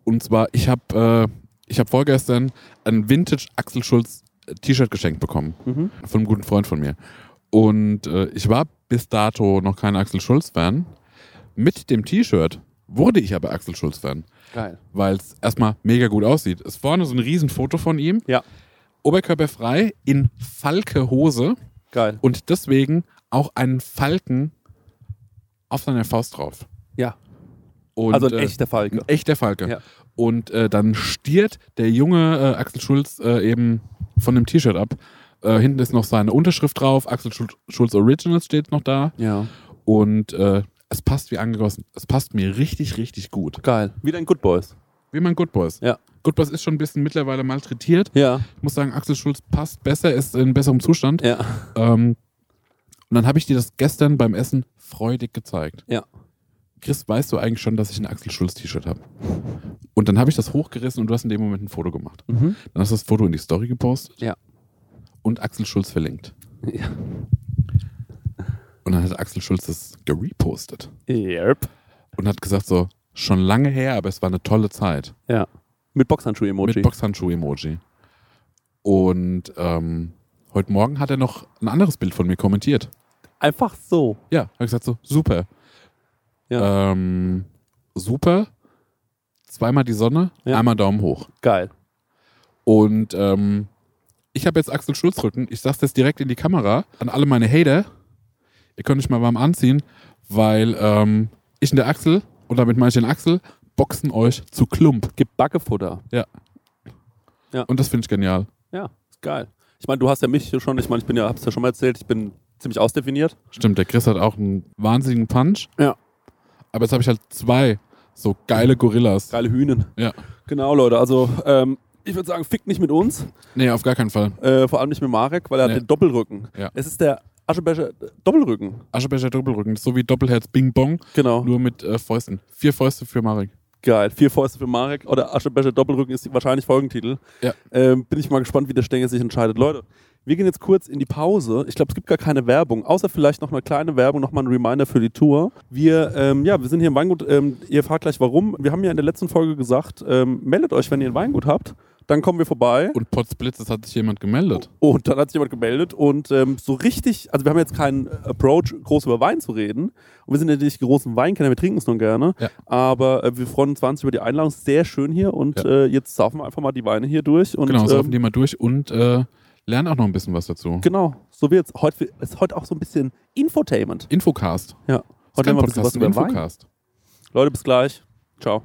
und zwar, ich habe äh, ich hab vorgestern ein Vintage Axel Schulz äh, T-Shirt geschenkt bekommen. Mhm. Von einem guten Freund von mir. Und äh, ich war bis dato noch kein Axel Schulz-Fan. Mit dem T-Shirt wurde ich aber Axel Schulz-Fan. Geil. weil es erstmal mega gut aussieht. Ist vorne so ein Riesenfoto von ihm. Ja. Oberkörperfrei in Falke-Hose Geil. und deswegen auch einen Falken auf seiner Faust drauf. Ja. Und, also ein äh, echter Falke. ein echter Falke. Ja. Und äh, dann stiert der junge äh, Axel Schulz äh, eben von dem T-Shirt ab. Äh, hinten ist noch seine Unterschrift drauf. Axel Schul Schulz Originals steht noch da. Ja. Und äh, es passt wie angegossen. Es passt mir richtig, richtig gut. Geil. Wieder ein Good Boys. Wie mein Good Boys. Ja. Good Boys ist schon ein bisschen mittlerweile malträtiert. Ja. Ich muss sagen, Axel Schulz passt besser, ist in besserem Zustand. Ja. Ähm, und dann habe ich dir das gestern beim Essen freudig gezeigt. Ja. Chris, weißt du eigentlich schon, dass ich ein Axel Schulz T-Shirt habe? Und dann habe ich das hochgerissen und du hast in dem Moment ein Foto gemacht. Mhm. Dann hast du das Foto in die Story gepostet. Ja. Und Axel Schulz verlinkt. Ja. Und dann hat Axel Schulz das gerepostet Yep. und hat gesagt so, schon lange her, aber es war eine tolle Zeit. Ja. Mit Boxhandschuh-Emoji. Mit Boxhandschuh-Emoji. Und ähm, heute Morgen hat er noch ein anderes Bild von mir kommentiert. Einfach so. Ja, habe gesagt so, super. Ja. Ähm, super. Zweimal die Sonne, Ja. einmal Daumen hoch. Geil. Und ähm, ich habe jetzt Axel Schulz Rücken. Ich sag's jetzt direkt in die Kamera an alle meine Hater. Ihr könnt euch mal warm anziehen, weil ähm, ich und der Axel, und damit meine ich den Axel, boxen euch zu Klump. Gibt Backefutter. Und das finde ich genial. Ja, ist geil. Ich meine, du hast ja mich hier schon, ich meine, ich bin ja, hab's ja schon mal erzählt, ich bin ziemlich ausdefiniert. Stimmt, der Chris hat auch einen wahnsinnigen Punch. Ja. Aber jetzt habe ich halt zwei so geile Gorillas. Geile Hühnen. Ja. Genau, Leute. Also, ähm, ich würde sagen, fickt nicht mit uns. Nee, auf gar keinen Fall. Äh, vor allem nicht mit Marek, weil er Ja. hat den Doppelrücken. Ja. Es ist der Aschebecher Doppelrücken. Aschebecher Doppelrücken, so wie Doppelherz Bing Bong, Genau. nur mit äh, Fäusten. Vier Fäuste für Marek. Geil. Vier Fäuste für Marek oder Aschebecher Doppelrücken ist wahrscheinlich Folgentitel. Ja. Ähm, bin ich mal gespannt, wie der Stenger sich entscheidet. Leute, wir gehen jetzt kurz in die Pause. Ich glaube, es gibt gar keine Werbung, außer vielleicht noch eine kleine Werbung, nochmal ein Reminder für die Tour. Wir, ähm, ja, wir sind hier im Weingut. Ähm, ihr fragt gleich, warum. Wir haben ja in der letzten Folge gesagt, ähm, meldet euch, wenn ihr ein Weingut habt. Dann kommen wir vorbei. Und Potzblitz, es hat sich jemand gemeldet. Und dann hat sich jemand gemeldet und ähm, so richtig, also wir haben jetzt keinen Approach, groß über Wein zu reden. Und wir sind ja nicht die großen Weinkenner, wir trinken es nur gerne. Ja. Aber äh, wir freuen uns wahnsinnig über die Einladung. Sehr schön hier und Ja. äh, jetzt saufen wir einfach mal die Weine hier durch. Und, genau, saufen ähm, die mal durch und äh, lernen auch noch ein bisschen was dazu. genau, so wird's. Heute ist heute auch so ein bisschen Infotainment. Infocast. Ja. Das Heute lernen wir ein bisschen was über Wein. Infocast. Leute, bis gleich. Ciao.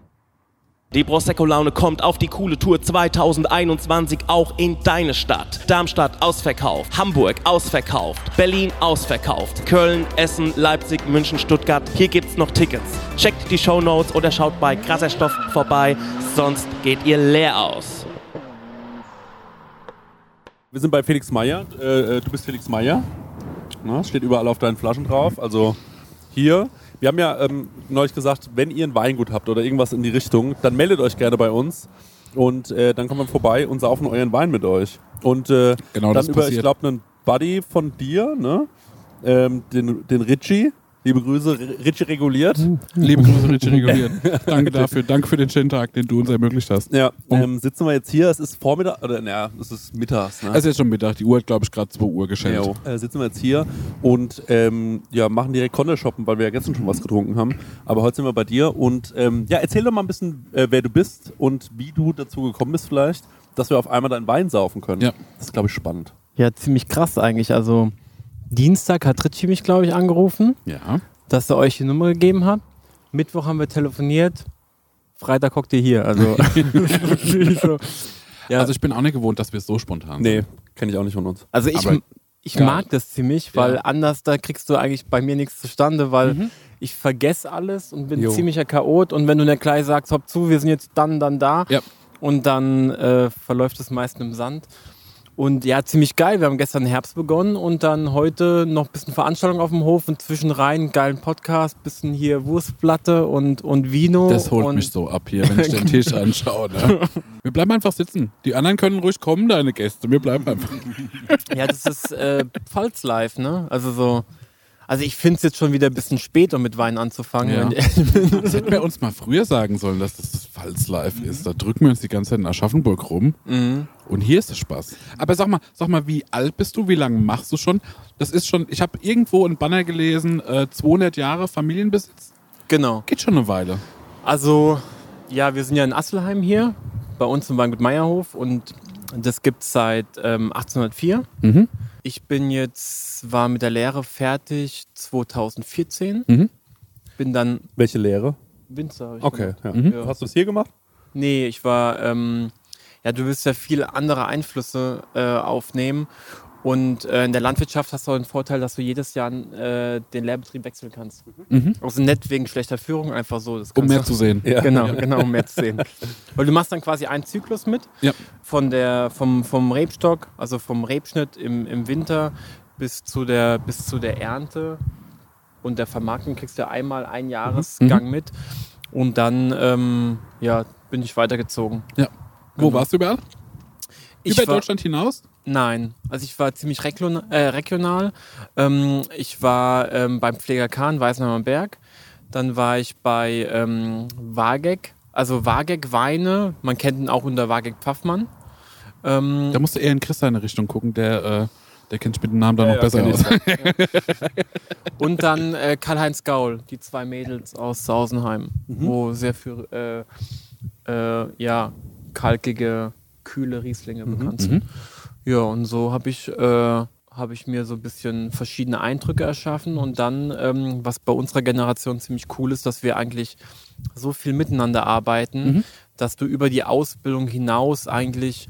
Die Prosecco-Laune kommt auf die coole Tour 2021 auch in deine Stadt. Darmstadt ausverkauft, Hamburg ausverkauft, Berlin ausverkauft, Köln, Essen, Leipzig, München, Stuttgart. Hier gibt's noch Tickets. Checkt die Shownotes oder schaut bei Krasser Stoff vorbei, sonst geht ihr leer aus. Wir sind bei Felix Meyer. Äh, äh, du bist Felix Meyer. Steht überall auf deinen Flaschen drauf. Also hier. Wir haben ja ähm, neulich gesagt, wenn ihr ein Weingut habt oder irgendwas in die Richtung, dann meldet euch gerne bei uns. Und äh, dann kommen wir vorbei und saufen euren Wein mit euch. Und äh, Genau, dann das über, ich passiert. glaube, einen Buddy von dir, ne? Ähm, den, den Richie. Liebe Grüße, R- Richie reguliert. Liebe Grüße, Richie reguliert. Danke dafür. Danke für den schönen Tag, den du uns ermöglicht hast. Ja, Oh. ähm, sitzen wir jetzt hier. Es ist Vormittag, oder naja, es ist mittags. Ne? Es ist jetzt schon Mittag. Die Uhr hat, glaube ich, gerade 2 Uhr geschenkt. Jo. Äh, sitzen wir jetzt hier und ähm, ja, machen direkt Konter shoppen, weil wir ja gestern schon was getrunken haben. Aber heute sind wir bei dir und ähm, ja, erzähl doch mal ein bisschen, äh, wer du bist und wie du dazu gekommen bist vielleicht, dass wir auf einmal deinen Wein saufen können. Ja. Das ist, glaube ich, spannend. Ja, ziemlich krass eigentlich. Also Dienstag hat Ritchie mich, glaube ich, angerufen, Ja. dass er euch die Nummer gegeben hat. Mittwoch haben wir telefoniert. Freitag hockt ihr hier. Also so. ja, Also ich bin auch nicht gewohnt, dass wir so spontan Nee, kenne ich auch nicht von uns. also ich, aber ich mag das ziemlich, weil Ja. anders da kriegst du eigentlich bei mir nichts zustande, weil Mhm. ich vergesse alles und bin Jo. ziemlicher Chaot. Und wenn du dann gleich sagst, hopp zu, wir sind jetzt dann, dann da. Ja. Und dann äh, verläuft es meist im Sand. Und ja, ziemlich geil. Wir haben gestern Herbst begonnen und dann heute noch ein bisschen Veranstaltung auf dem Hof und zwischenrein geilen Podcast, bisschen hier Wurstplatte und, und Vino. Das holt und mich so ab hier, wenn ich den Tisch anschaue. Ne? Wir bleiben einfach sitzen. Die anderen können ruhig kommen, deine Gäste. Wir bleiben einfach. Ja, das ist äh, Pfalz live, ne? Also so. Also ich finde es jetzt schon wieder ein bisschen spät, um mit Wein anzufangen. Ja. Das hätten wir uns mal früher sagen sollen, dass das das Pfalz live ist. Da drücken wir uns die ganze Zeit in Aschaffenburg rum. Mhm. Und hier ist der Spaß. Aber sag mal, sag mal, wie alt bist du? Wie lange machst du schon? Das ist schon, ich habe irgendwo einen Banner gelesen, äh, 200 Jahre Familienbesitz. Genau. Geht schon eine Weile. Also, ja, wir sind ja in Asselheim hier, bei uns im Weingut Meierhof und das gibt es seit ähm, 1804. Mhm. Ich bin jetzt, war mit der Lehre fertig 2014. Mhm. Bin dann Welche Lehre? Winzer. Okay. Ja. Mhm. Ja. Hast du es hier gemacht? Nee, ich war, ähm, ja, du willst ja viele andere Einflüsse äh, aufnehmen. Und äh, in der Landwirtschaft hast du auch den Vorteil, dass du jedes Jahr äh, den Lehrbetrieb wechseln kannst. Mhm. Also nicht wegen schlechter Führung, einfach so. Das Um mehr du- zu sehen. Ja. Genau, genau, um mehr zu sehen. Weil du machst dann quasi einen Zyklus mit. Ja. Von der, vom, vom Rebstock, also vom Rebschnitt im, im Winter bis zu, der, bis zu der Ernte und der Vermarktung kriegst du einmal einen Jahresgang mit. Und dann ähm, ja, bin ich weitergezogen. Wo Genau. warst du überall? Ich Über war, Deutschland hinaus? Nein, also ich war ziemlich regional. Äh, regional. Ähm, ich war ähm, beim Pfleger Kahn, Weißenheimer Berg. Dann war ich bei ähm, Wageck, also Wageck Weine. Man kennt ihn auch unter Wageck Pfaffmann. Ähm, Da musst du eher in Chris seine Richtung gucken. Der, äh, der kennt sich mit dem Namen da noch ja, besser aus. ich. und dann äh, Karl-Heinz Gaul, die zwei Mädels aus Sausenheim, Mhm. wo sehr für äh, äh, ja, kalkige, kühle Rieslinge bekannt sind. Mhm. Ja, und so habe ich, äh, habe ich mir so ein bisschen verschiedene Eindrücke erschaffen und dann, ähm, was bei unserer Generation ziemlich cool ist, dass wir eigentlich so viel miteinander arbeiten, Mhm. dass du über die Ausbildung hinaus eigentlich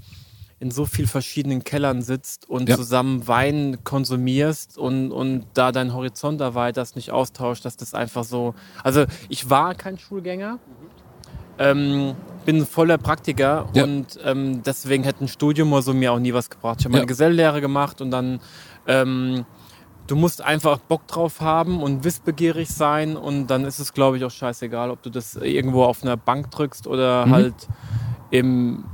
in so viel verschiedenen Kellern sitzt und Ja. zusammen Wein konsumierst und, und da deinen Horizont erweiterst, nicht austauscht, dass das einfach so. Also ich war kein Schulgänger, ähm, bin voller Praktiker Ja. und ähm, deswegen hätte ein Studium oder so mir auch nie was gebracht. Ich habe Ja. meine Gesellenlehre gemacht und dann ähm, du musst einfach Bock drauf haben und wissbegierig sein und dann ist es, glaube ich, auch scheißegal, ob du das irgendwo auf einer Bank drückst oder Mhm. halt im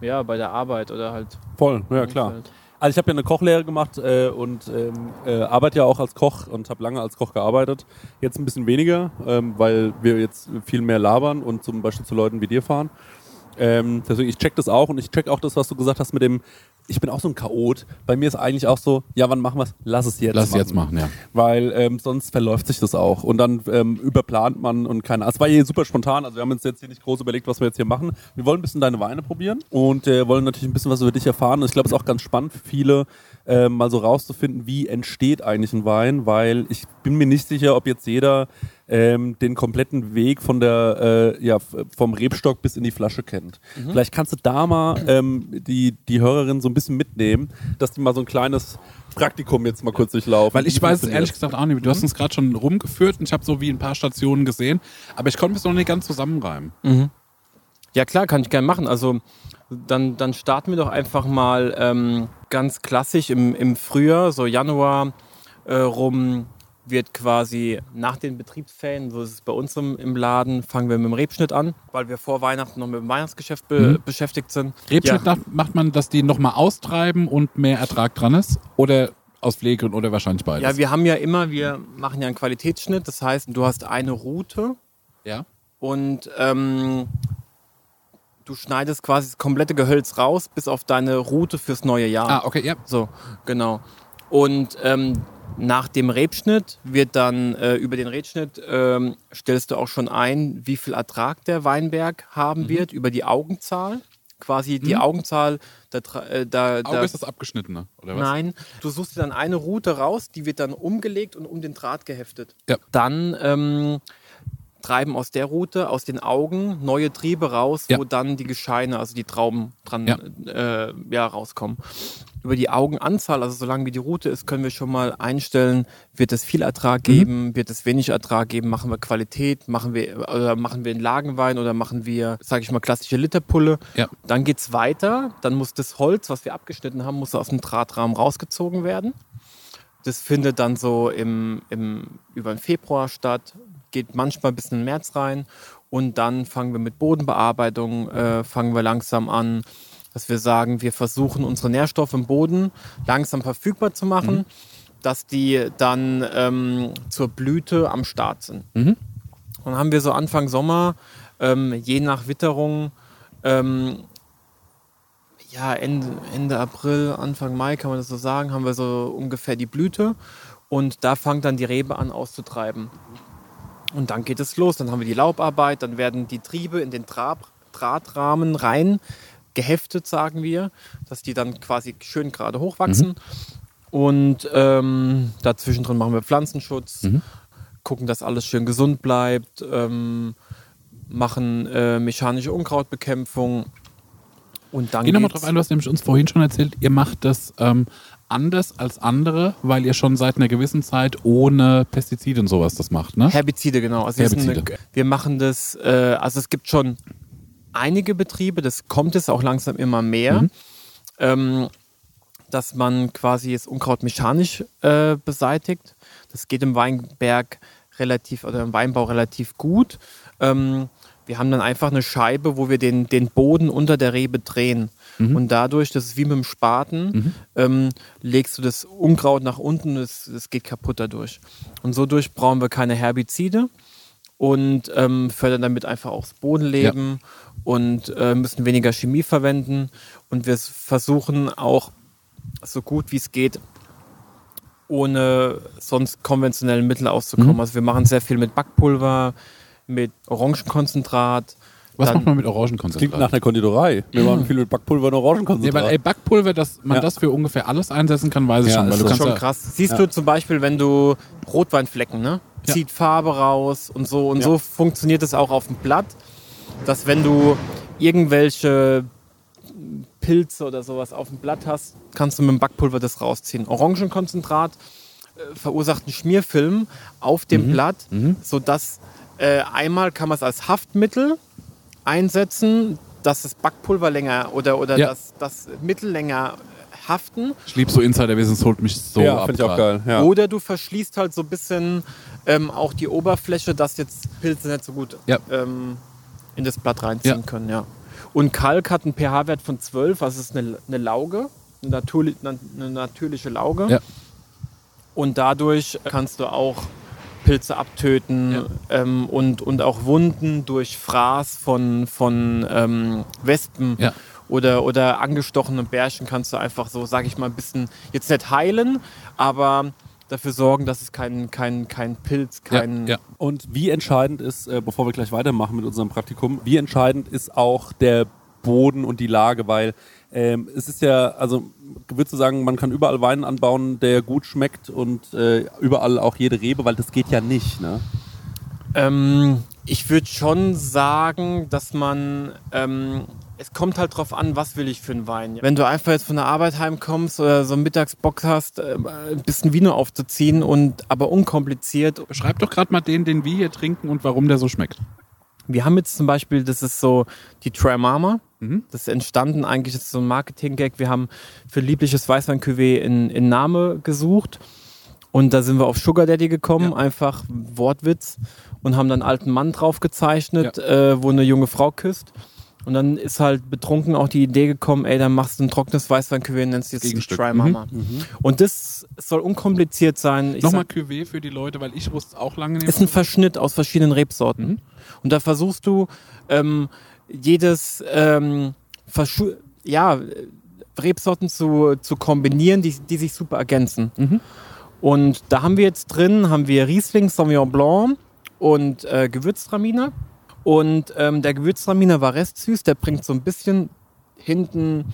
ja, bei der Arbeit oder halt. Voll, ja klar. Umfeld. Also ich habe ja eine Kochlehre gemacht äh, und ähm, äh, arbeite ja auch als Koch und habe lange als Koch gearbeitet. Jetzt ein bisschen weniger, ähm, weil wir jetzt viel mehr labern und zum Beispiel zu Leuten wie dir fahren. Ähm, deswegen, ich check das auch und ich check auch das, was du gesagt hast mit dem, ich bin auch so ein Chaot. Bei mir ist eigentlich auch so, ja, wann machen wir es? Lass es jetzt Lass es machen. jetzt machen, ja. Weil ähm, sonst verläuft sich das auch. Und dann ähm, überplant man und keine Ahnung. Es war hier super spontan. Also wir haben uns jetzt hier nicht groß überlegt, was wir jetzt hier machen. Wir wollen ein bisschen deine Weine probieren und äh, wollen natürlich ein bisschen was über dich erfahren. Und ich glaube, es ist auch ganz spannend für viele, äh, mal so rauszufinden, wie entsteht eigentlich ein Wein, weil ich bin mir nicht sicher, ob jetzt jeder ähm, den kompletten Weg von der äh, ja vom Rebstock bis in die Flasche kennt. Vielleicht kannst du da mal ähm, die die Hörerin so ein bisschen mitnehmen, dass die mal so ein kleines Praktikum jetzt mal kurz durchlaufen. Weil ich weiß es ehrlich gesagt auch nicht. Du hast uns gerade schon rumgeführt und ich habe so wie ein paar Stationen gesehen, aber ich konnte es noch nicht ganz zusammenreimen. Ja klar, kann ich gerne machen. Also dann, dann starten wir doch einfach mal ähm, ganz klassisch im, im Frühjahr, so Januar äh, rum wird quasi nach den Betriebsferien, so ist es bei uns im, im Laden, fangen wir mit dem Rebschnitt an, weil wir vor Weihnachten noch mit dem Weihnachtsgeschäft be Mhm. beschäftigt sind. Rebschnitt Ja. macht- man, dass die nochmal austreiben und mehr Ertrag dran ist? Oder aus Pflegegründen oder wahrscheinlich beides? Ja, wir haben ja immer, wir machen ja einen Qualitätsschnitt, das heißt, du hast eine Route ja. und ähm, du schneidest quasi das komplette Gehölz raus, bis auf deine Route fürs neue Jahr. Ah, okay, ja. So, genau. Und ähm, nach dem Rebschnitt wird dann äh, über den Rebschnitt ähm, stellst du auch schon ein, wie viel Ertrag der Weinberg haben Mhm. wird über die Augenzahl. Quasi die Augenzahl, da, äh, da, Auge da ist das abgeschnittene, oder was? Nein, du suchst dir dann eine Route raus, die wird dann umgelegt und um den Draht geheftet. Ja. Dann ähm, treiben aus der Route, aus den Augen, neue Triebe raus, Ja. wo dann die Gescheine, also die Trauben dran Ja. Äh, ja, rauskommen. Über die Augenanzahl, also solange wie die Route ist, können wir schon mal einstellen, wird es viel Ertrag Mhm. geben, wird es wenig Ertrag geben, machen wir Qualität, machen wir, oder machen wir einen Lagenwein oder machen wir, sage ich mal, klassische Literpulle. Ja. Dann geht's weiter, dann muss das Holz, was wir abgeschnitten haben, muss aus dem Drahtrahmen rausgezogen werden. Das findet dann so im, im, über den Februar statt, geht manchmal bis in den März rein und dann fangen wir mit Bodenbearbeitung, äh, fangen wir langsam an, dass wir sagen, wir versuchen unsere Nährstoffe im Boden langsam verfügbar zu machen, dass die dann ähm, zur Blüte am Start sind. Mhm. Und dann haben wir so Anfang Sommer, ähm, je nach Witterung, ähm, ja, Ende, Ende April, Anfang Mai kann man das so sagen, haben wir so ungefähr die Blüte. Und da fängt dann die Rebe an auszutreiben. Und dann geht es los. Dann haben wir die Laubarbeit, dann werden die Triebe in den Trab, Drahtrahmen rein geheftet, sagen wir, dass die dann quasi schön gerade hochwachsen. Und ähm, dazwischen drin machen wir Pflanzenschutz, Mhm. gucken, dass alles schön gesund bleibt, ähm, machen äh, mechanische Unkrautbekämpfung. Und dann Geh nochmal drauf ein, du hast nämlich uns vorhin schon erzählt, ihr macht das ähm, anders als andere, weil ihr schon seit einer gewissen Zeit ohne Pestizide und sowas das macht, ne? Herbizide, genau. Also Herbizide. Eine, wir machen das, äh, also es gibt schon einige Betriebe, das kommt jetzt auch langsam immer mehr, Mhm. ähm, dass man quasi das Unkraut mechanisch äh, beseitigt. Das geht im Weinberg relativ oder im Weinbau relativ gut. Ähm, wir haben dann einfach eine Scheibe, wo wir den, den Boden unter der Rebe drehen. Und dadurch, das ist wie mit dem Spaten, ähm, legst du das Unkraut nach unten, das, das geht kaputt dadurch. Und so durch brauchen wir keine Herbizide und ähm, fördern damit einfach auch das Bodenleben und äh, müssen weniger Chemie verwenden. Und wir versuchen auch so gut wie es geht, ohne sonst konventionellen Mittel auszukommen. Mhm. Also wir machen sehr viel mit Backpulver, mit Orangenkonzentrat, Was macht man mit Klingt Orangenkonzentrat? nach einer Konditorei. Wir machen viel mit Backpulver und Ja, Orangenkonzentrat. weil ey, Backpulver, dass man Ja. das für ungefähr alles einsetzen kann, weiß ich Ja, schon. Weil ist du so. kannst schon ja, krass. Siehst Ja. du zum Beispiel, wenn du Rotweinflecken, ne? Ja. Zieht Farbe raus und so. Und Ja. so funktioniert es auch auf dem Blatt, dass wenn du irgendwelche Pilze oder sowas auf dem Blatt hast, kannst du mit dem Backpulver das rausziehen. Orangenkonzentrat äh, verursacht einen Schmierfilm auf dem Blatt, sodass äh, einmal kann man es als Haftmittel einsetzen, dass das Backpulver länger oder, oder Ja. das, das Mittel länger haften. ich liebe so Insiderwissen, es holt mich so ja, ab. finde ich auch geil. Ja. Oder du verschließt halt so ein bisschen ähm, auch die Oberfläche, dass jetzt Pilze nicht so gut Ja. ähm, in das Blatt reinziehen Ja. können. Ja. Und Kalk hat einen pH-Wert von 12, also es ist eine, eine Lauge, eine, naturli eine natürliche Lauge. Ja. Und dadurch kannst du auch Pilze abtöten Ja. ähm, und, und auch Wunden durch Fraß von, von ähm, Wespen Ja. oder, oder angestochene Bärchen kannst du einfach so, sag ich mal, ein bisschen, jetzt nicht heilen, aber dafür sorgen, dass es kein, kein, kein Pilz, kein... ja, ja. Und wie entscheidend ist, äh, bevor wir gleich weitermachen mit unserem Praktikum, wie entscheidend ist auch der Boden und die Lage, weil ähm, es ist ja, also würdest du sagen, man kann überall Wein anbauen, der gut schmeckt und äh, überall auch jede Rebe, weil das geht ja nicht, ne? Ähm, ich würde schon sagen, dass man. Ähm, es kommt halt drauf an, was will ich für einen Wein. Wenn du einfach jetzt von der Arbeit heimkommst oder so einen Mittagsbock hast, äh, ein bisschen Vino aufzuziehen und aber unkompliziert. Beschreib doch gerade mal den, den wir hier trinken und warum der so schmeckt. Wir haben jetzt zum Beispiel, das ist so die Try Mama. Mhm. Das ist entstanden eigentlich, das ist so ein Marketing-Gag. Wir haben für liebliches Weißwein-Cuvée in, in Name gesucht. Und da sind wir auf Sugar Daddy gekommen, Ja. einfach Wortwitz. Und haben dann einen alten Mann drauf gezeichnet, äh, wo eine junge Frau küsst. Und dann ist halt betrunken auch die Idee gekommen, ey, dann machst du ein trockenes Weißwein-Cuvée und nennst es. Try Mama. Und das soll unkompliziert sein. Ich Nochmal sag- Cuvée für die Leute, weil ich wusste auch lange nicht. ist ein Verschnitt aus verschiedenen Rebsorten. Mhm. Und da versuchst du ähm, jedes ähm, Verschu ja, Rebsorten zu, zu kombinieren, die, die sich super ergänzen. Mhm. Und da haben wir jetzt drin, haben wir Riesling, Sauvignon Blanc und äh, Gewürztraminer. Und ähm, der Gewürztraminer war restsüß, der bringt so ein bisschen hinten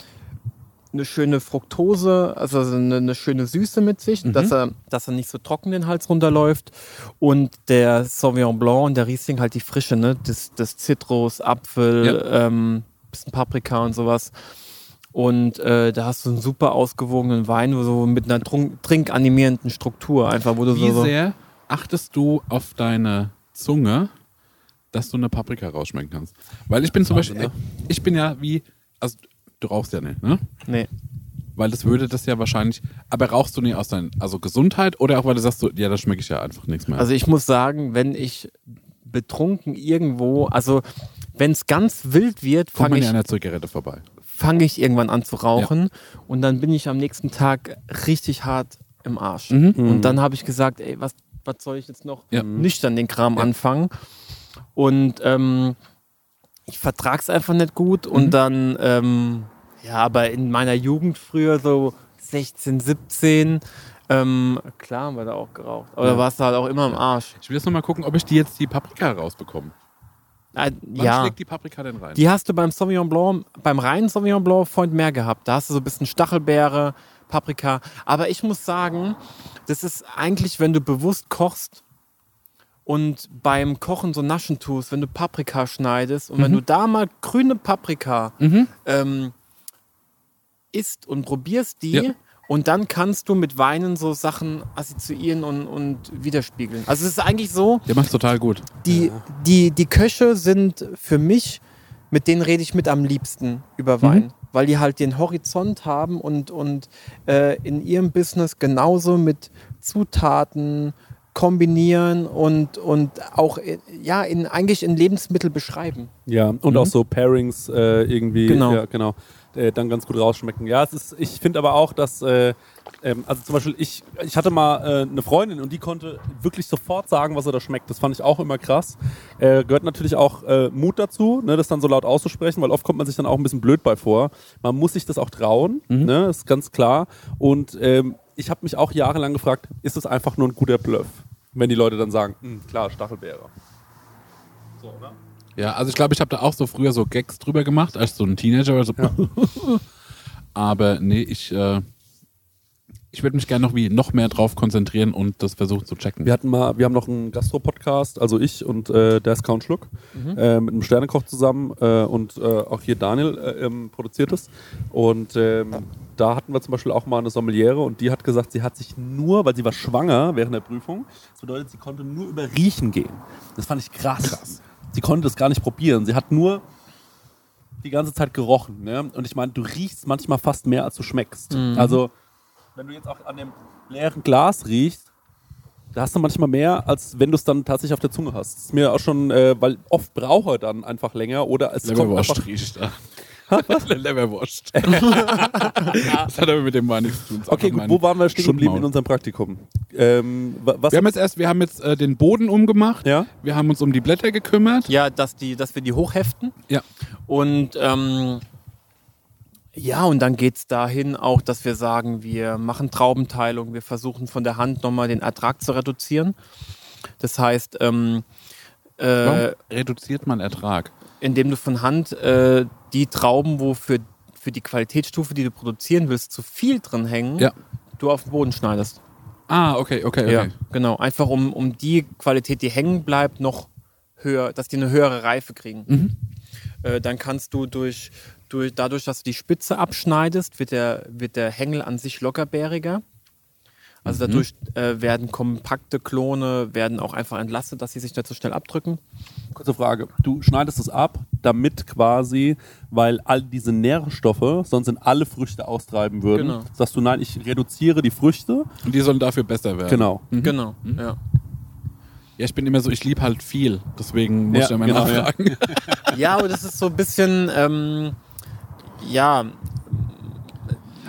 eine schöne Fructose, also eine, eine schöne Süße mit sich, Mhm. dass, er, dass er nicht so trocken den Hals runterläuft. Und der Sauvignon Blanc und der Riesling halt die Frische, ne? Das, das Zitrus, Apfel, ähm, bisschen Paprika und sowas. Und äh, da hast du einen super ausgewogenen Wein, wo so mit einer trinkanimierenden Struktur einfach, wo du Wie so, sehr achtest du auf deine Zunge, dass du eine Paprika rausschmecken kannst? Weil ich bin zum Wahnsinn, Beispiel, ne? ich bin ja wie, also du rauchst ja nicht, ne? nee. Weil das würde das ja wahrscheinlich, aber rauchst du nicht aus deiner, also Gesundheit oder auch weil du sagst, so, ja, da schmecke ich ja einfach nichts mehr. Also ich muss sagen, wenn ich betrunken irgendwo, also wenn es ganz wild wird, fange ich, ja an der Zigarette vorbei. fang ich irgendwann an zu rauchen und dann bin ich am nächsten Tag richtig hart im Arsch. Mhm. Und dann habe ich gesagt, ey, was, was soll ich jetzt noch Ja. nüchtern den Kram Ja. anfangen? Und ähm, ich vertrag's einfach nicht gut und Mhm. dann, ähm, ja, aber in meiner Jugend früher so 16, 17, ähm, klar haben wir da auch geraucht. Aber Ja. da warst du halt auch immer im Arsch. Ich will jetzt nochmal gucken, ob ich die jetzt die Paprika rausbekomme. Äh, Wann ja. schlägt die Paprika denn rein? Die hast du beim Sauvignon Blanc, beim reinen Sauvignon Blanc Freund mehr gehabt. Da hast du so ein bisschen Stachelbeere, Paprika. Aber ich muss sagen, das ist eigentlich, wenn du bewusst kochst und beim Kochen so Naschen tust, wenn du Paprika schneidest und wenn du da mal grüne Paprika Mhm. ähm, isst und probierst die. Ja. Und dann kannst du mit Weinen so Sachen assoziieren und, und widerspiegeln. Also es ist eigentlich so, Der macht's total gut. die, die, die Köche sind für mich, mit denen rede ich mit am liebsten über Wein. Weil die halt den Horizont haben und, und äh, in ihrem Business genauso mit Zutaten kombinieren und, und auch äh, ja, in, eigentlich in Lebensmittel beschreiben. Ja, und auch so Pairings äh, irgendwie, Genau. ja, genau, äh, dann ganz gut rausschmecken. Ja, es ist, ich finde aber auch, dass, äh, ähm, also zum Beispiel, ich, ich hatte mal äh, eine Freundin und die konnte wirklich sofort sagen, was er da schmeckt. Das fand ich auch immer krass. Äh, gehört natürlich auch Mut dazu, ne, das dann so laut auszusprechen, weil oft kommt man sich dann auch ein bisschen blöd bei vor. Man muss sich das auch trauen, ne, ist ganz klar. Und ähm, ich habe mich auch jahrelang gefragt, ist es einfach nur ein guter Bluff? Wenn die Leute dann sagen, "Hm, klar, Stachelbeere. So, ne? Ja, also ich glaube, ich habe da auch so früher so Gags drüber gemacht, als so ein Teenager oder so. Aber nee, ich, äh, ich würde mich gerne noch wie noch mehr drauf konzentrieren und das versuchen zu checken. Wir hatten mal, wir haben noch einen Gastro-Podcast, also ich und äh, der ist Count Schluck, äh, mit einem Sternekoch zusammen äh, und äh, auch hier Daniel äh, ähm, produziert es. Und ähm, da hatten wir zum Beispiel auch mal eine Sommeliere und die hat gesagt, sie hat sich nur, weil sie war schwanger während der Prüfung, das bedeutet, sie konnte nur über Riechen gehen. Das fand ich krass. Sie konnte das gar nicht probieren. Sie hat nur die ganze Zeit gerochen. Ne? Und ich meine, du riechst manchmal fast mehr, als du schmeckst. Also, wenn du jetzt auch an dem leeren Glas riechst, da hast du manchmal mehr, als wenn du es dann tatsächlich auf der Zunge hast. Das ist mir auch schon, äh, weil oft braucht er dann einfach länger oder es kommt Leberwurst einfach, rieche ich da. Leberwurst. das hat aber mit dem Wein nichts zu tun. Okay, gut, wo waren wir stehen geblieben in unserem Praktikum? Ähm, wa- was? Wir haben jetzt erst, wir haben jetzt äh, den Boden umgemacht. ja? Wir haben uns um die Blätter gekümmert. Ja, dass, die, dass wir die hochheften. Ja. Und ähm, ja, und dann geht es dahin auch, dass wir sagen, wir machen Traubenteilung, wir versuchen von der Hand nochmal den Ertrag zu reduzieren. Das heißt, ähm, Warum äh, reduziert man Ertrag? indem du von Hand äh, die Trauben, wo für, für die Qualitätsstufe, die du produzieren willst, zu viel drin hängen, Ja. du auf den Boden schneidest. Ah, okay, okay, okay. Ja, genau. Einfach um, um die Qualität, die hängen bleibt, noch höher, dass die eine höhere Reife kriegen. Mhm. Äh, dann kannst du durch, durch, dadurch, dass du die Spitze abschneidest, wird der, wird der Hängel an sich lockerbäriger. Also dadurch äh, werden kompakte Klone, werden auch einfach entlastet, dass sie sich nicht so schnell abdrücken. Kurze Frage. Du schneidest es ab, damit quasi, weil all diese Nährstoffe sonst in alle Früchte austreiben würden. Genau. Sagst du, nein, ich reduziere die Früchte. Und die sollen dafür besser werden. Genau. Genau, ja. Ja, ich bin immer so, ich liebe halt viel. Deswegen muss Ja, ich immer genau, ja. nachfragen. Ja, aber das ist so ein bisschen, ähm, ja,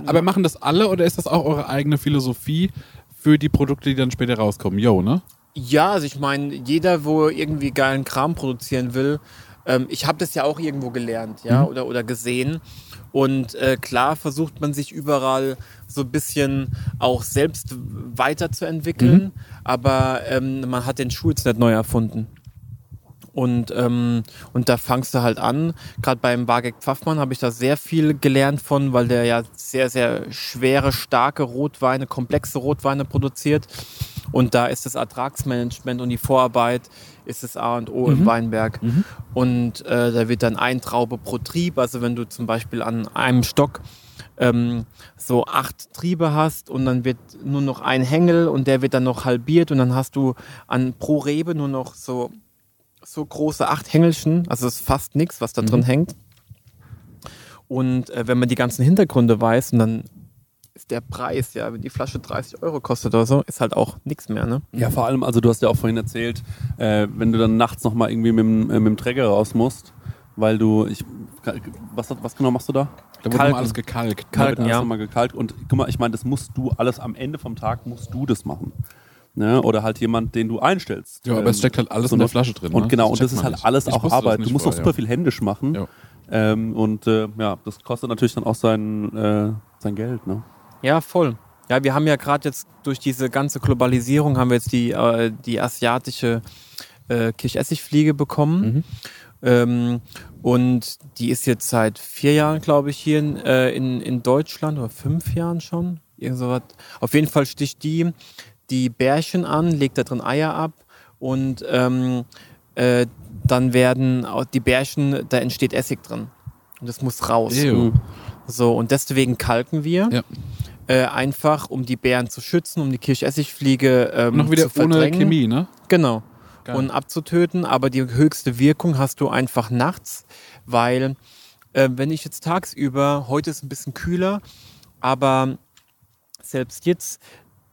Aber machen das alle oder ist das auch eure eigene Philosophie für die Produkte, die dann später rauskommen? Yo, ne? Ja, also ich meine, jeder, wo irgendwie geilen Kram produzieren will, ähm, ich habe das ja auch irgendwo gelernt, ja, oder, oder gesehen. Und äh, klar versucht man sich überall so ein bisschen auch selbst weiterzuentwickeln, aber ähm, man hat den Schuh jetzt nicht neu erfunden. Und, ähm, und da fangst du halt an. Gerade beim Bargek Pfaffmann habe ich da sehr viel gelernt von, weil der ja sehr, sehr schwere, starke Rotweine, komplexe Rotweine produziert. Und da ist das Ertragsmanagement und die Vorarbeit ist das A und O im Weinberg. Und äh, da wird dann ein Traube pro Trieb. Also wenn du zum Beispiel an einem Stock ähm, so acht Triebe hast und dann wird nur noch ein Hängel und der wird dann noch halbiert und dann hast du an pro Rebe nur noch so so große acht Hängelchen, also es ist fast nichts, was da drin hängt. Und äh, wenn man die ganzen Hintergründe weiß und dann ist der Preis, ja, wenn die Flasche 30 Euro kostet oder so, ist halt auch nichts mehr, ne? Ja, vor allem, also du hast ja auch vorhin erzählt, äh, wenn du dann nachts nochmal irgendwie mit, dem- äh, mit dem Träger raus musst, weil du, ich, was, was genau machst du da? Da wurde Kalken. immer alles gekalkt. Kalken, Da wird ja. erst mal gekalkt und guck mal, ich meine, das musst du alles am Ende vom Tag musst du das machen. Ne? Oder halt jemand, den du einstellst. Ja, aber es steckt halt alles in der Flasche drin, Und ne? genau, Das und das ist halt nicht. alles Ich auch Arbeit. Du musst auch vorher. super viel händisch machen. Ja. Ähm, und äh, ja, das kostet natürlich dann auch sein, äh, sein Geld. Ne? Ja, voll. Ja, wir haben ja gerade jetzt durch diese ganze Globalisierung haben wir jetzt die, äh, die asiatische äh, Kirschessigfliege bekommen. Ähm, und die ist jetzt seit vier Jahren, glaube ich, hier in, äh, in, in Deutschland oder fünf Jahren schon. Irgend so was. Auf jeden Fall sticht die die Bärchen an, legt da drin Eier ab und ähm, äh, dann werden auch die Bärchen, da entsteht Essig drin. Und das muss raus. Ew. So, und deswegen kalken wir. Ja. Äh, einfach, um die Bären zu schützen, um die Kirschessigfliege ähm, Noch wieder zu ohne. Chemie, ne? Genau. Geil. Und abzutöten, aber die höchste Wirkung hast du einfach nachts, weil äh, wenn ich jetzt tagsüber, heute ist ein bisschen kühler, aber selbst jetzt,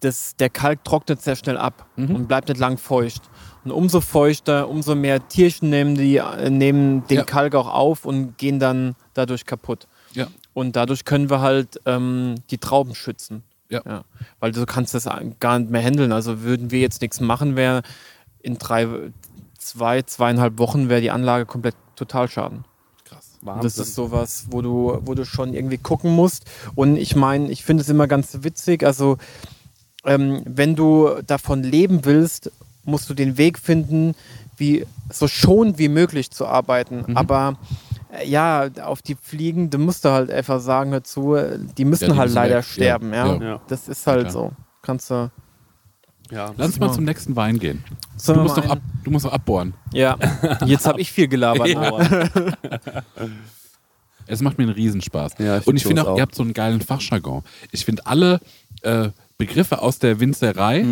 das, der Kalk trocknet sehr schnell ab Mhm. und bleibt nicht lang feucht. Und umso feuchter, umso mehr Tierchen nehmen, die, äh, nehmen den Ja. Kalk auch auf und gehen dann dadurch kaputt. Ja. Und dadurch können wir halt ähm, die Trauben schützen. Ja. Weil du kannst das gar nicht mehr handeln. Also würden wir jetzt nichts machen, wäre in drei, zwei, zweieinhalb Wochen wäre die Anlage komplett total schaden. Krass. Und das ist sowas, wo du, wo du schon irgendwie gucken musst. Und ich meine, ich finde es immer ganz witzig. Also, ähm, wenn du davon leben willst, musst du den Weg finden, wie so schonend wie möglich zu arbeiten. Mhm. Aber äh, ja, auf die Fliegen, du musst du halt einfach sagen dazu, die müssen Ja, die halt müssen leider weg. sterben, Ja, ja. ja. Ja. Das ist halt so. Kannst du. Ja. Lass uns mal zum nächsten Wein gehen. Du musst, ab, du musst doch abbohren. Ja, jetzt habe ich viel gelabert. ne? Es macht mir einen Riesenspaß. Ja, ich Und ich find finde auch, auch. ihr habt so einen geilen Fachjargon. Ich finde alle äh, Begriffe aus der Winzerei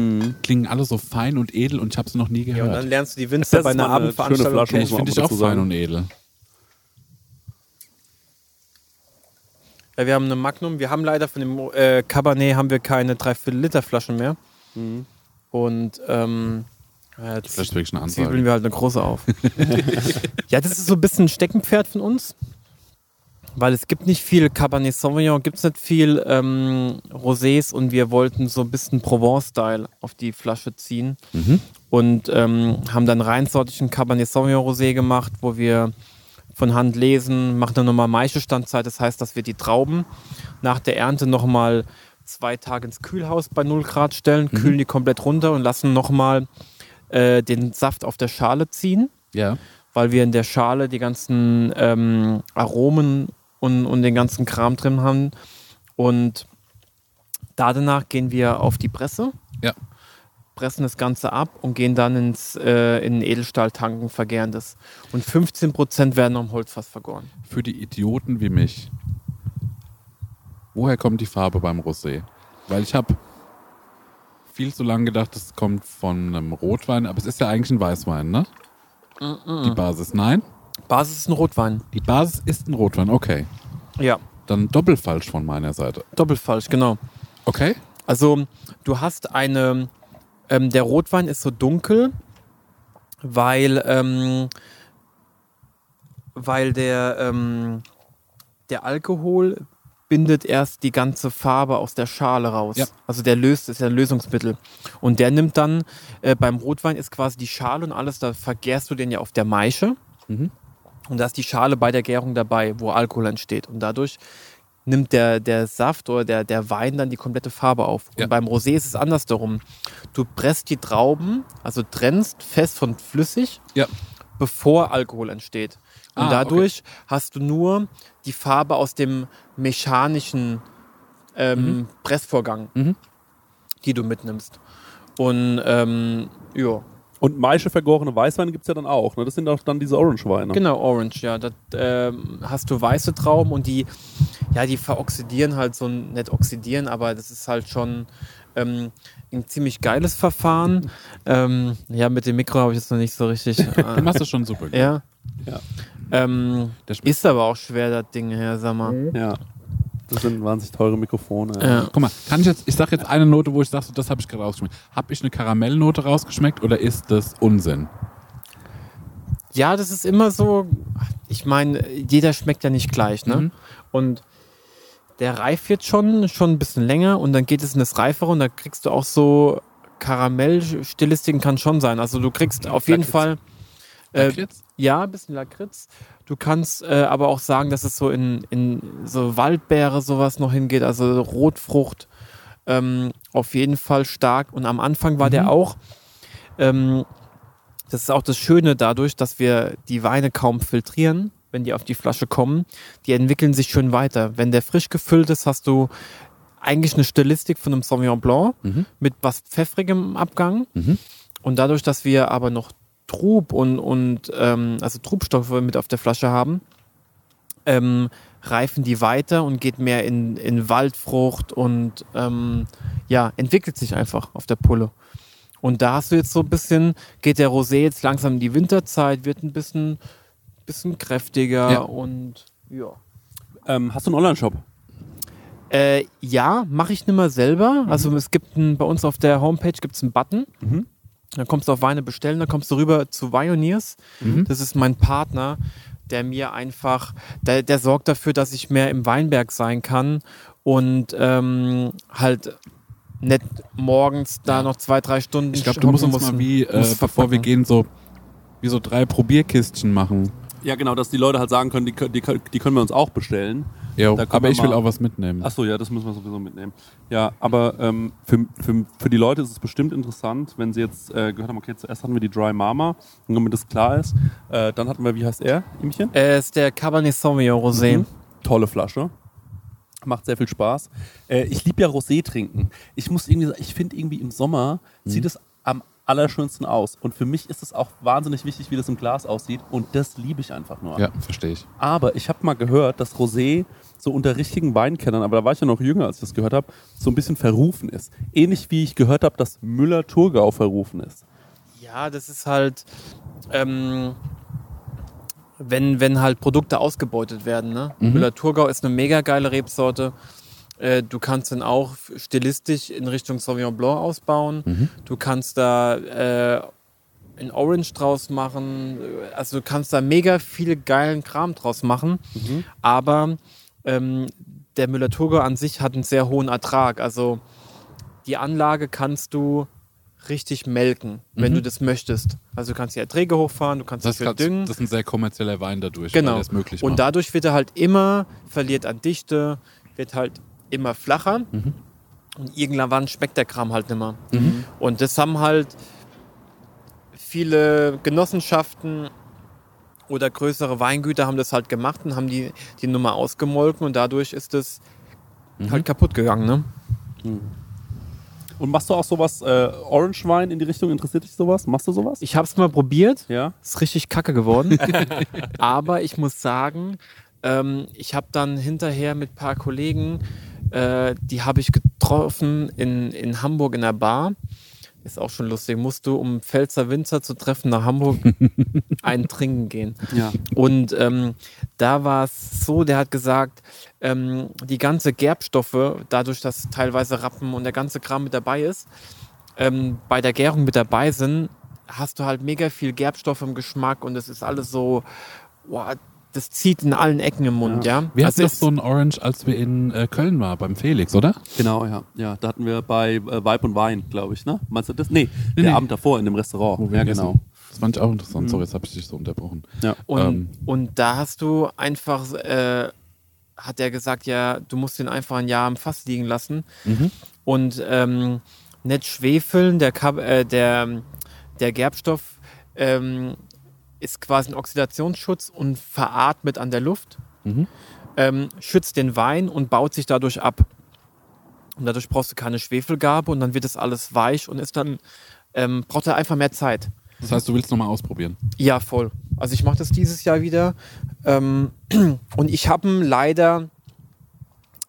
klingen alle so fein und edel und ich habe sie noch nie Ja, und dann gehört. lernst du die Winzer bei einer eine Abendveranstaltung Flasche, kennen. ich finde auch dich auch fein und edel. Ja, wir haben eine Magnum. Wir haben leider von dem äh, Cabernet haben wir keine 3,4 Liter Flaschen mehr. Mhm. Und ähm, ja, Das ist wirklich eine zwiebeln wir halt eine große auf. ja, das ist so ein bisschen ein Steckenpferd von uns. Weil es gibt nicht viel Cabernet Sauvignon, gibt es nicht viel ähm, Rosés und wir wollten so ein bisschen Provence-Style auf die Flasche ziehen. Mhm. Und ähm, haben dann reinsortigen Cabernet Sauvignon Rosé gemacht, wo wir von Hand lesen, machen dann nochmal Maischestandzeit. Das heißt, dass wir die Trauben nach der Ernte nochmal zwei Tage ins Kühlhaus bei 0 Grad stellen, kühlen die komplett runter und lassen nochmal äh, den Saft auf der Schale ziehen, Ja. weil wir in der Schale die ganzen ähm, Aromen und, und den ganzen Kram drin haben. Und da danach gehen wir auf die Presse Ja. pressen das Ganze ab und gehen dann ins, äh, in Edelstahltanken, vergären das. Und 15% werden am Holzfass vergoren. Für die Idioten wie mich. Woher kommt die Farbe beim Rosé? Weil ich habe viel zu lange gedacht, es kommt von einem Rotwein, aber es ist ja eigentlich ein Weißwein, ne? Die Basis, nein? Basis ist ein Rotwein. Die Basis ist ein Rotwein, okay. Ja, Dann doppelfalsch von meiner Seite. doppelt falsch, genau. Okay? Also du hast eine, ähm, der Rotwein ist so dunkel, weil, ähm, weil der, ähm, der Alkohol bindet erst die ganze Farbe aus der Schale raus. Ja. Also der löst, ist ja ein Lösungsmittel. Und der nimmt dann, äh, beim Rotwein ist quasi die Schale und alles, da vergärst du den ja auf der Maische. Mhm. Und da ist die Schale bei der Gärung dabei, wo Alkohol entsteht. Und dadurch nimmt der, der Saft oder der, der Wein dann die komplette Farbe auf. Ja. Und beim Rosé ist es andersherum. Du presst die Trauben, also trennst fest von flüssig, Ja. bevor Alkohol entsteht. Und Ah, dadurch hast du nur die Farbe aus dem mechanischen ähm, Pressvorgang, Mhm. die du mitnimmst. Und ähm, ja, Und Maische vergorene Weißweine gibt es ja dann auch. Ne? Das sind auch dann diese Orange-Weine. Genau, Orange, ja. Da ähm, hast du weiße Trauben und die, ja, die veroxidieren halt so, ein- nicht oxidieren, aber das ist halt schon ähm, ein ziemlich geiles Verfahren. Ähm, ja, mit dem Mikro habe ich jetzt noch nicht so richtig. Du Äh, machst das schon super. ja. Ja. Ähm, ist aber auch schwer, das Ding her, sag mal. Ja. Das sind wahnsinnig teure Mikrofone. Ja. Guck mal, kann ich jetzt, ich sag jetzt eine Note, wo ich sage, so, das habe ich gerade rausgeschmeckt. Habe ich eine Karamellnote rausgeschmeckt oder ist das Unsinn? Ja, das ist immer so. Ich meine, jeder schmeckt ja nicht gleich, ne? Mhm. Und der reift jetzt schon, schon ein bisschen länger und dann geht es in das Reifere und da kriegst du auch so Karamellstilistiken kann schon sein. Also du kriegst auf jeden. Fall äh, Lakritz? ja, ein bisschen Lakritz. Du kannst äh, aber auch sagen, dass es so in, in so Waldbeere sowas noch hingeht, also Rotfrucht ähm, auf jeden Fall stark. Und am Anfang war der auch, ähm, das ist auch das Schöne dadurch, dass wir die Weine kaum filtrieren, wenn die auf die Flasche kommen. Die entwickeln sich schön weiter. Wenn der frisch gefüllt ist, hast du eigentlich eine Stilistik von einem Sauvignon Blanc Mhm. mit was pfeffrigem Abgang. Mhm. Und dadurch, dass wir aber noch Trub und, und ähm, also Trubstoffe mit auf der Flasche haben, ähm, reifen die weiter und geht mehr in, in Waldfrucht und ähm, ja, entwickelt sich einfach auf der Pulle. Und da hast du jetzt so ein bisschen, geht der Rosé jetzt langsam in die Winterzeit, wird ein bisschen, bisschen kräftiger Ja. und ja. Ähm, hast du einen Online-Shop? Äh, ja, mache ich nicht mehr selber. Also es gibt ein, bei uns auf der Homepage gibt es einen Button. Mhm. Dann kommst du auf Weine bestellen, dann kommst du rüber zu Vioneers. Das ist mein Partner, der mir einfach, der, der sorgt dafür, dass ich mehr im Weinberg sein kann und ähm, halt nicht morgens da noch zwei, drei Stunden Ich glaube, du musst uns mal wie, äh, bevor wir gehen, so wie so drei Probierkistchen machen. Ja, genau, dass die Leute halt sagen können, die, können- die, die können wir uns auch bestellen. Können aber ich will auch was mitnehmen. Achso, ja, das müssen wir sowieso mitnehmen. Ja, aber ähm, für, für, für die Leute ist es bestimmt interessant, wenn sie jetzt äh, gehört haben, okay, zuerst hatten wir die Dry Mama, und damit das klar ist. Äh, dann hatten wir, wie heißt er, Imchen? Äh, ist der Cabernet Sauvignon Rosé. Mhm. Tolle Flasche. Macht sehr viel Spaß. Äh, ich liebe ja Rosé trinken. Ich muss irgendwie sagen, ich finde irgendwie im Sommer sieht es allerschönsten aus. Und für mich ist es auch wahnsinnig wichtig, wie das im Glas aussieht. Und das liebe ich einfach nur. Ja, verstehe ich. Aber ich habe mal gehört, dass Rosé so unter richtigen Weinkennern, aber da war ich ja noch jünger, als ich das gehört habe, so ein bisschen verrufen ist. Ähnlich wie ich gehört habe, dass Müller-Thurgau verrufen ist. Ja, das ist halt, ähm, wenn, wenn halt Produkte ausgebeutet werden. Ne? Müller-Thurgau ist eine mega geile Rebsorte. Äh, du kannst dann auch stilistisch in Richtung Sauvignon Blanc ausbauen. Du kannst da äh, einen Orange draus machen. Also du kannst da mega viel geilen Kram draus machen. Aber ähm, der Müller-Thurgau an sich hat einen sehr hohen Ertrag. Also die Anlage kannst du richtig melken, wenn du das möchtest. Also du kannst die Erträge hochfahren, du kannst Das, dafür düngen. das ist ein sehr kommerzieller Wein dadurch, weil Genau. das möglich Und macht. dadurch wird er halt immer, verliert an Dichte, wird halt immer flacher. Mhm. Und irgendwann schmeckt der Kram halt nicht mehr. Und das haben halt viele Genossenschaften oder größere Weingüter haben das halt gemacht und haben die, die Nummer ausgemolken und dadurch ist es Mhm. halt kaputt gegangen. Ne? Und machst du auch sowas, äh, Orange-Wein in die Richtung? Interessiert dich sowas? Machst du sowas? Ich habe es mal probiert. Ja. Ist richtig kacke geworden. Aber ich muss sagen, ähm, ich habe dann hinterher mit ein paar Kollegen, äh, die habe ich getroffen in, in Hamburg in der Bar. Ist auch schon lustig. Musst du, um Pfälzer Winzer zu treffen, nach Hamburg einen trinken gehen. Ja. Und ähm, da war es so, der hat gesagt, ähm, die ganze Gerbstoffe, dadurch, dass teilweise Rappen und der ganze Kram mit dabei ist, ähm, bei der Gärung mit dabei sind, hast du halt mega viel Gerbstoff im Geschmack und es ist alles so, boah, das zieht in allen Ecken im Mund, ja. Wir Also hatten doch so ein Orange, als wir in äh, Köln waren, beim Felix, oder? Genau, ja. Ja, da hatten wir bei äh, Weib und Wein, glaube ich, ne? Meinst du das? Nee, der nee. Abend davor in dem Restaurant. Wo wir ja, genau. Das fand ich auch interessant. Sorry, jetzt habe ich dich so unterbrochen. Ja. Und, Ähm. und da hast du einfach, äh, hat er gesagt, ja, du musst den einfach ein Jahr im Fass liegen lassen. Mhm. Und ähm, nicht schwefeln, der, Kab äh, der, der Gerbstoff ähm, ist quasi ein Oxidationsschutz und veratmet an der Luft, Mhm. ähm, schützt den Wein und baut sich dadurch ab. Und dadurch brauchst du keine Schwefelgabe und dann wird es alles weich und ist dann, ähm, braucht er einfach mehr Zeit. Das heißt, du willst nochmal ausprobieren. Ja, voll. Also ich mache das dieses Jahr wieder. Ähm, und ich habe ihn leider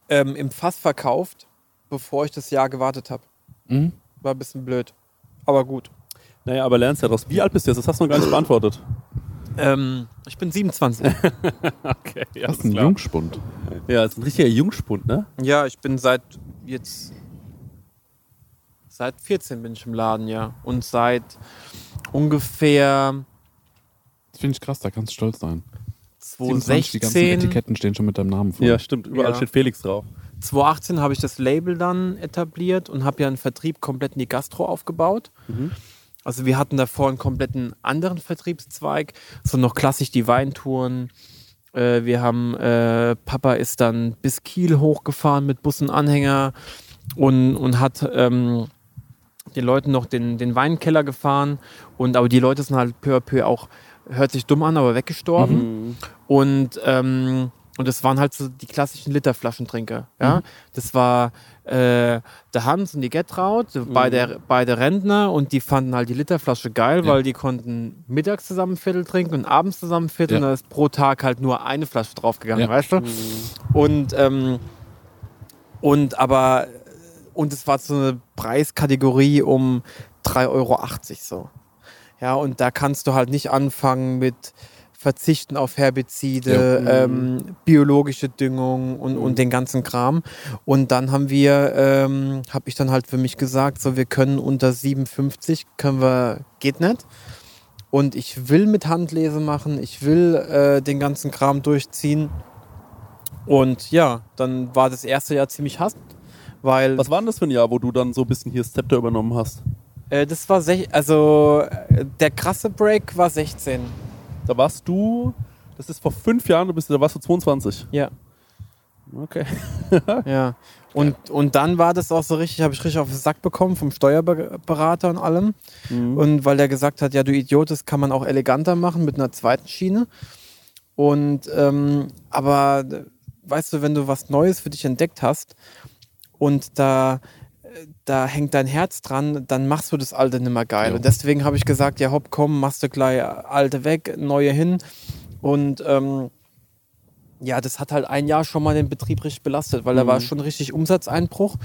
ähm, im Fass verkauft, bevor ich das Jahr gewartet habe. Mhm. War ein bisschen blöd. Aber gut. Naja, aber lernst ja draus. Wie alt bist du jetzt? Das hast du noch gar nicht beantwortet. Ähm, ich bin 27. Okay, ja, Das ist ein Jungspund. Ja, das ist ein richtiger Jungspund, ne? ja, ich bin seit jetzt. Seit 14 bin ich im Laden, ja. Und seit ungefähr Das finde ich krass, da kannst du stolz sein. 27, die ganzen 2016, Etiketten stehen schon mit deinem Namen vor. Ja, stimmt. Überall Ja. steht Felix drauf. 2018 habe ich das Label dann etabliert und habe ja einen Vertrieb komplett in die Gastro aufgebaut. Also wir hatten davor einen kompletten anderen Vertriebszweig, so noch klassisch die Weintouren. Äh, wir haben, äh, Papa ist dann bis Kiel hochgefahren mit Bus und Anhänger und, und hat ähm, den Leuten noch den, den Weinkeller gefahren. Und aber die Leute sind halt peu à peu auch, hört sich dumm an, aber weggestorben. Und, ähm, und das waren halt so die klassischen Literflaschentrinker. Ja? Das war äh, der Hans und die Gertraud, beide, beide Rentner und die fanden halt die Literflasche geil, Ja. weil die konnten mittags zusammen ein Viertel trinken und abends zusammen ein Viertel Ja. und da ist pro Tag halt nur eine Flasche draufgegangen, Ja. weißt du? Und, ähm, und aber und es war so eine Preiskategorie um 3,80 Euro so. Ja, und da kannst du halt nicht anfangen mit Verzichten auf Herbizide, ähm, biologische Düngung und, und den ganzen Kram. Und dann haben wir, ähm, habe ich dann halt für mich gesagt, so wir können unter 57, können wir, geht nicht. Und ich will mit Handlese machen, ich will äh, den ganzen Kram durchziehen. Und ja, dann war das erste Jahr ziemlich hass, weil Was war denn das für ein Jahr, wo du dann so ein bisschen hier das Zepter übernommen hast? äh, das war sech also äh, der krasse Break war 16. Da warst du Das ist vor fünf Jahren, du bist, da warst du 22. Ja. Okay. Ja. Und, und dann war das auch so richtig, habe ich richtig auf den Sack bekommen vom Steuerberater und allem. Mhm. Und weil der gesagt hat, ja, du Idiot, das kann man auch eleganter machen mit einer zweiten Schiene. Und ähm, aber weißt du, wenn du was Neues für dich entdeckt hast und da, da hängt dein Herz dran, dann machst du das Alte nicht mehr geil. Ja. Und deswegen habe ich gesagt, ja hopp, komm, machst du gleich Alte weg, Neue hin. Und ähm, ja, das hat halt ein Jahr schon mal den Betrieb richtig belastet, weil da war schon richtig Umsatzeinbruch.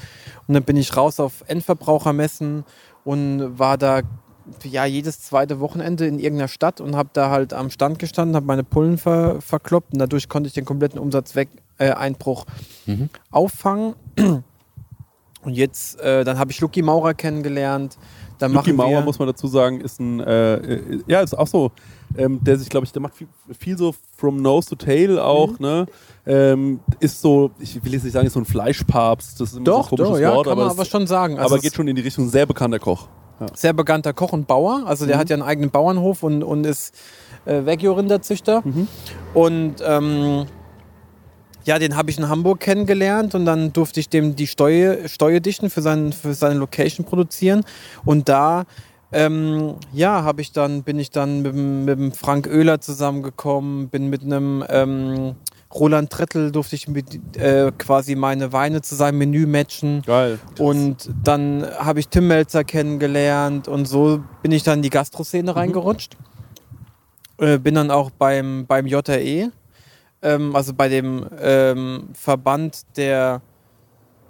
Und dann bin ich raus auf Endverbrauchermessen und war da ja jedes zweite Wochenende in irgendeiner Stadt und habe da halt am Stand gestanden, habe meine Pullen ver verkloppt und dadurch konnte ich den kompletten Umsatzeinbruch äh, Einbruch auffangen. Und jetzt, äh, dann habe ich Lucky Maurer kennengelernt. Dann Lucky wir, muss man dazu sagen, ist ein, äh, äh, ja, ist auch so, ähm, der sich, glaube ich, der macht viel, viel so from nose to tail auch, Mhm. ne? Ähm, ist so, ich will jetzt nicht sagen, ist so ein Fleischpapst, das ist immer doch, so ein komisches doch, ja, Wort, kann man aber, aber es- schon sagen. Also aber geht schon in die Richtung sehr bekannter Koch. sehr bekannter Koch und Bauer. Also der hat ja einen eigenen Bauernhof und, und ist äh, Wagyu-Rinderzüchter. Und ähm, ja, den habe ich in Hamburg kennengelernt und dann durfte ich dem die Steuer, Steuer dichten für, seinen, für seine Location produzieren. Und da ähm, ja, habe ich dann, bin ich dann mit, dem- mit dem Frank Oehler zusammengekommen, bin mit einem ähm, Roland Trettel durfte ich mit, äh, quasi meine Weine zu seinem Menü matchen. Geil. Und dann habe ich Tim Melzer kennengelernt und so bin ich dann in die Gastroszene reingerutscht. Äh, bin dann auch beim, beim JRE, ähm, also bei dem ähm, Verband der,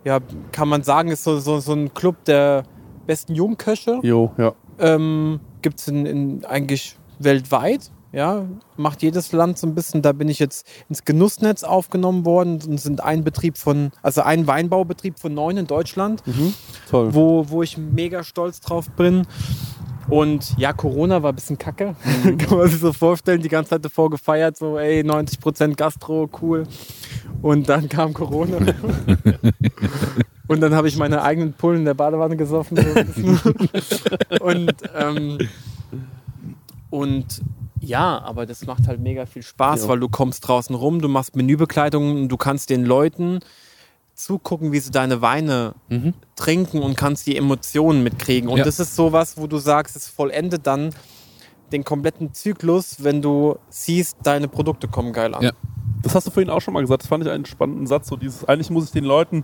ja, kann man sagen, ist so, so, so ein Club der besten Jungköche. Jo, ja. Ähm, Gibt es in, in eigentlich weltweit. Ja, macht jedes Land so ein bisschen. Da bin ich jetzt ins Genussnetz aufgenommen worden und sind ein Betrieb von, also ein Weinbaubetrieb von neun in Deutschland Toll. wo, wo ich mega stolz drauf bin. Und ja, Corona war ein bisschen kacke. Kann man sich so vorstellen, die ganze Zeit davor gefeiert, so, ey, 90% Gastro, cool. Und dann kam Corona. Und dann habe ich meine eigenen Pullen in der Badewanne gesoffen. So und, ähm, und ja, aber das macht halt mega viel Spaß, Ja. weil du kommst draußen rum, du machst Menübegleitungen und du kannst den Leuten zugucken, wie sie deine Weine trinken und kannst die Emotionen mitkriegen. Und Ja. das ist sowas, wo du sagst, es vollendet dann den kompletten Zyklus, wenn du siehst, deine Produkte kommen geil an. Ja. Das hast du vorhin auch schon mal gesagt. Das fand ich einen spannenden Satz. So dieses, eigentlich muss ich den Leuten,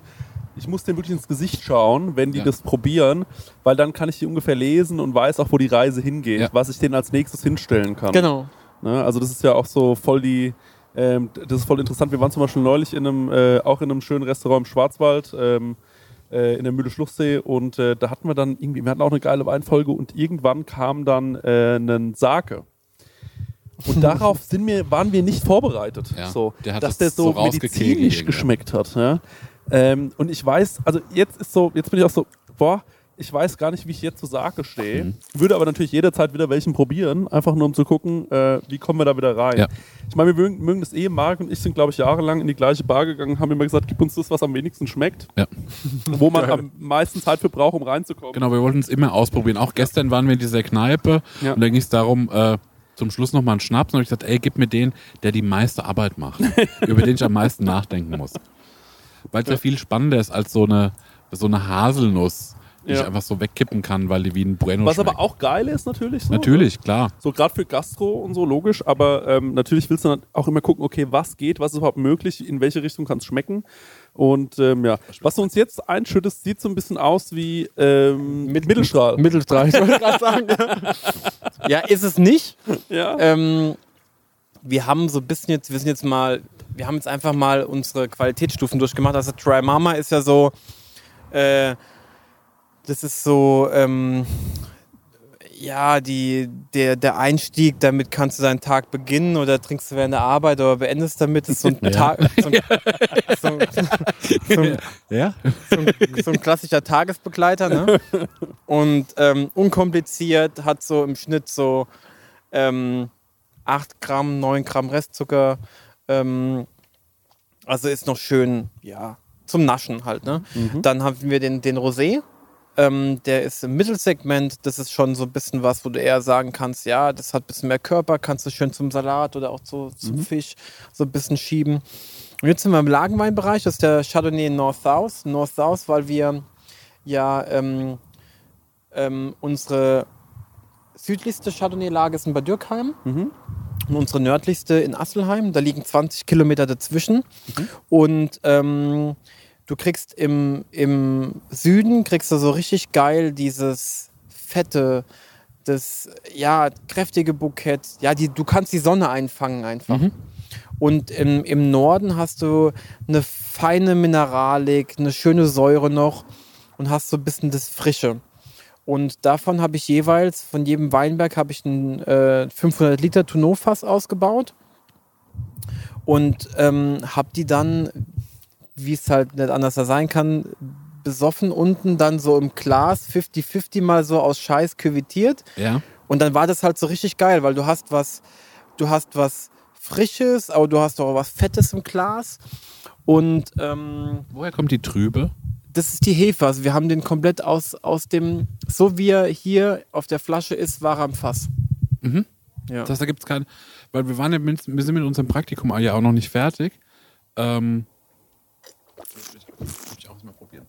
ich muss denen wirklich ins Gesicht schauen, wenn die Ja. das probieren, weil dann kann ich die ungefähr lesen und weiß auch, wo die Reise hingeht, Ja. was ich denen als nächstes hinstellen kann. Genau. Ne? Also das ist ja auch so voll die, ähm, das ist voll interessant. Wir waren zum Beispiel neulich in einem, äh, auch in einem schönen Restaurant im Schwarzwald, ähm, äh, in der Mühle Schluchsee und äh, da hatten wir dann irgendwie, wir hatten auch eine geile Weinfolge und irgendwann kam dann äh, ein Sake. Und darauf sind wir, waren wir nicht vorbereitet, Ja, so, der dass das der so so medizinisch geschmeckt hat. Ja? Ähm, und ich weiß, also jetzt ist so, jetzt bin ich auch so, boah, ich weiß gar nicht, wie ich jetzt zu Sake stehe. Mhm. Würde aber natürlich jederzeit wieder welchen probieren, einfach nur um zu gucken, äh, wie kommen wir da wieder rein. Ja. Ich meine, wir mögen, mögen das eh, Marc und ich sind, glaube ich, jahrelang in die gleiche Bar gegangen, haben immer gesagt, gib uns das, was am wenigsten schmeckt, Ja. wo man am meisten Zeit für braucht, um reinzukommen. Genau, wir wollten es immer ausprobieren. Auch gestern waren wir in dieser Kneipe Ja. und da ging es darum, äh, zum Schluss nochmal einen Schnaps. Und habe ich gesagt, ey, gib mir den, der die meiste Arbeit macht, über den ich am meisten nachdenken muss. Weil es ja. viel spannender ist als so eine, so eine Haselnuss, die Ja. ich einfach so wegkippen kann, weil die wie ein Bueno Was schmeckt. aber auch geil ist natürlich. So, Natürlich, klar. So gerade für Gastro und so, logisch, aber ähm, natürlich willst du dann auch immer gucken, okay, was geht, was ist überhaupt möglich, in welche Richtung kann es schmecken. Und ähm, ja, was du uns jetzt einschüttest, sieht so ein bisschen aus wie ähm, mit Mittelstrahl. Mittelstrahl, ich wollte gerade sagen. ja, ist es nicht. ja. Ähm, wir haben so ein bisschen jetzt, wir sind jetzt mal, wir haben jetzt einfach mal unsere Qualitätsstufen durchgemacht. Also Dry Mama ist ja so, äh, das ist so, ähm, ja, die, der, der Einstieg, damit kannst du deinen Tag beginnen oder trinkst du während der Arbeit oder beendest damit. Das ist so ein, Tag, so ein, so ein, so ein Ja? so ein, so ein klassischer Tagesbegleiter, ne? Und ähm, unkompliziert, hat so im Schnitt so ähm, 8 Gramm, 9 Gramm Restzucker. Ähm, also ist noch schön, ja, zum Naschen halt, ne? Dann haben wir den, den Rosé. Ähm, der ist im Mittelsegment. Das ist schon so ein bisschen was, wo du eher sagen kannst, ja, das hat ein bisschen mehr Körper, kannst du schön zum Salat oder auch zu, zum Fisch so ein bisschen schieben. Und jetzt sind wir im Lagenweinbereich, das ist der Chardonnay North South. North South, weil wir ja ähm, ähm, unsere südlichste Chardonnay-Lage ist in Bad Dürkheim. Und unsere nördlichste in Asselheim. Da liegen 20 Kilometer dazwischen. Und ähm, du kriegst im, im Süden, kriegst du so richtig geil dieses fette, das ja, kräftige Bukett. Ja, die, du kannst die Sonne einfangen einfach. Und im, im Norden hast du eine feine Mineralik, eine schöne Säure noch und hast so ein bisschen das Frische. Und davon habe ich jeweils, von jedem Weinberg habe ich ein äh, 500 Liter Tonneau-Fass ausgebaut und ähm, habe die dann, wie es halt nicht anders sein kann, besoffen unten dann so im Glas 50-50 mal so aus Scheiß küvitiert. Ja. Und dann war das halt so richtig geil, weil du hast was, du hast was Frisches, aber du hast auch was Fettes im Glas. Und ähm, Woher kommt die Trübe? das ist die Hefe. Also wir haben den komplett aus, aus dem, so wie er hier auf der Flasche ist, war er im Fass. Mhm. Ja. Das heißt, da gibt es kein, weil wir waren ja mit, wir sind mit unserem Praktikum ja auch noch nicht fertig. Ähm, ich auch mal probieren.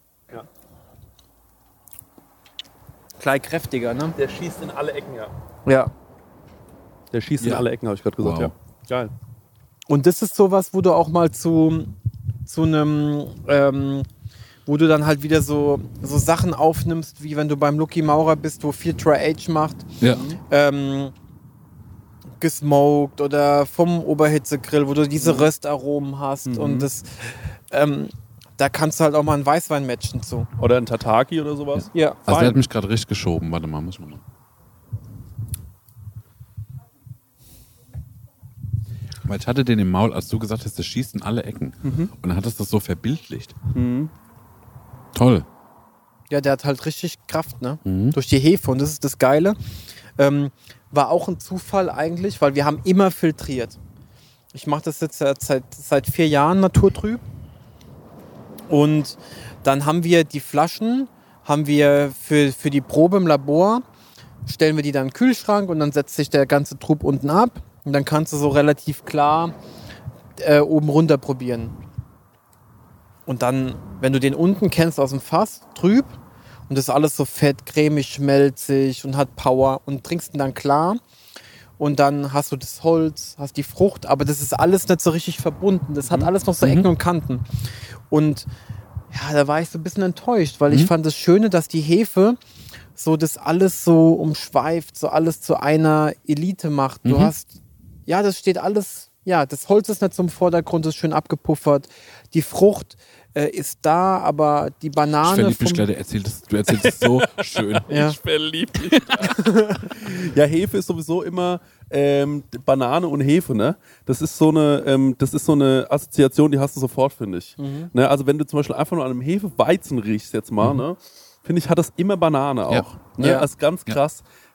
Gleich kräftiger, ne? Der schießt in alle Ecken, ja. Ja. Der schießt Ja. in alle Ecken, habe ich gerade gesagt, Wow. ja. Geil. Und das ist sowas, wo du auch mal zu, zu einem, ähm, wo du dann halt wieder so, so Sachen aufnimmst, wie wenn du beim Lucky Maurer bist, wo viel Tri-Age macht, Ja. ähm, gesmoked oder vom Oberhitzegrill, wo du diese Röstaromen hast und das, ähm, da kannst du halt auch mal einen Weißwein matchen zu. Oder ein Tataki oder sowas. Ja. Also der hat mich gerade richtig geschoben. Warte mal, muss ich mal. Weil ich hatte den im Maul, als du gesagt hast, das schießt in alle Ecken. Und dann hattest du das so verbildlicht. Toll. Ja, der hat halt richtig Kraft, ne? Mhm. Durch die Hefe. Und das ist das Geile. Ähm, war auch ein Zufall eigentlich, weil wir haben immer filtriert. Ich mache das jetzt seit, seit vier Jahren naturtrüb. Und dann haben wir die Flaschen, haben wir für, für die Probe im Labor, stellen wir die dann in den Kühlschrank und dann setzt sich der ganze Trub unten ab. Und dann kannst du so relativ klar äh, oben runter probieren. Und dann, wenn du den unten kennst aus dem Fass, trüb, und das ist alles so fett, cremig, schmelzig und hat Power und trinkst ihn dann klar. Und dann hast du das Holz, hast die Frucht, aber das ist alles nicht so richtig verbunden. Das hat alles noch so Ecken und Kanten. Und ja, da war ich so ein bisschen enttäuscht, weil ich fand das Schöne, dass die Hefe so das alles so umschweift, so alles zu einer Elite macht. Du hast, ja, das steht alles, ja, das Holz ist nicht zum Vordergrund, ist schön abgepuffert. Die Frucht äh, ist da, aber die Ich Banane. verlieb mich gerade. Erzähl das, du erzählst es so schön. ja. verliebt mich. ja, Hefe ist sowieso immer ähm, Banane und Hefe, ne? Das ist so eine, ähm, das ist so eine Assoziation, die hast du sofort, finde ich. Ne? Also wenn du zum Beispiel einfach nur an einem Hefeweizen riechst jetzt mal, ne? Finde ich, hat das immer Banane auch. Ja. Ne? Ja. Also ganz Ja.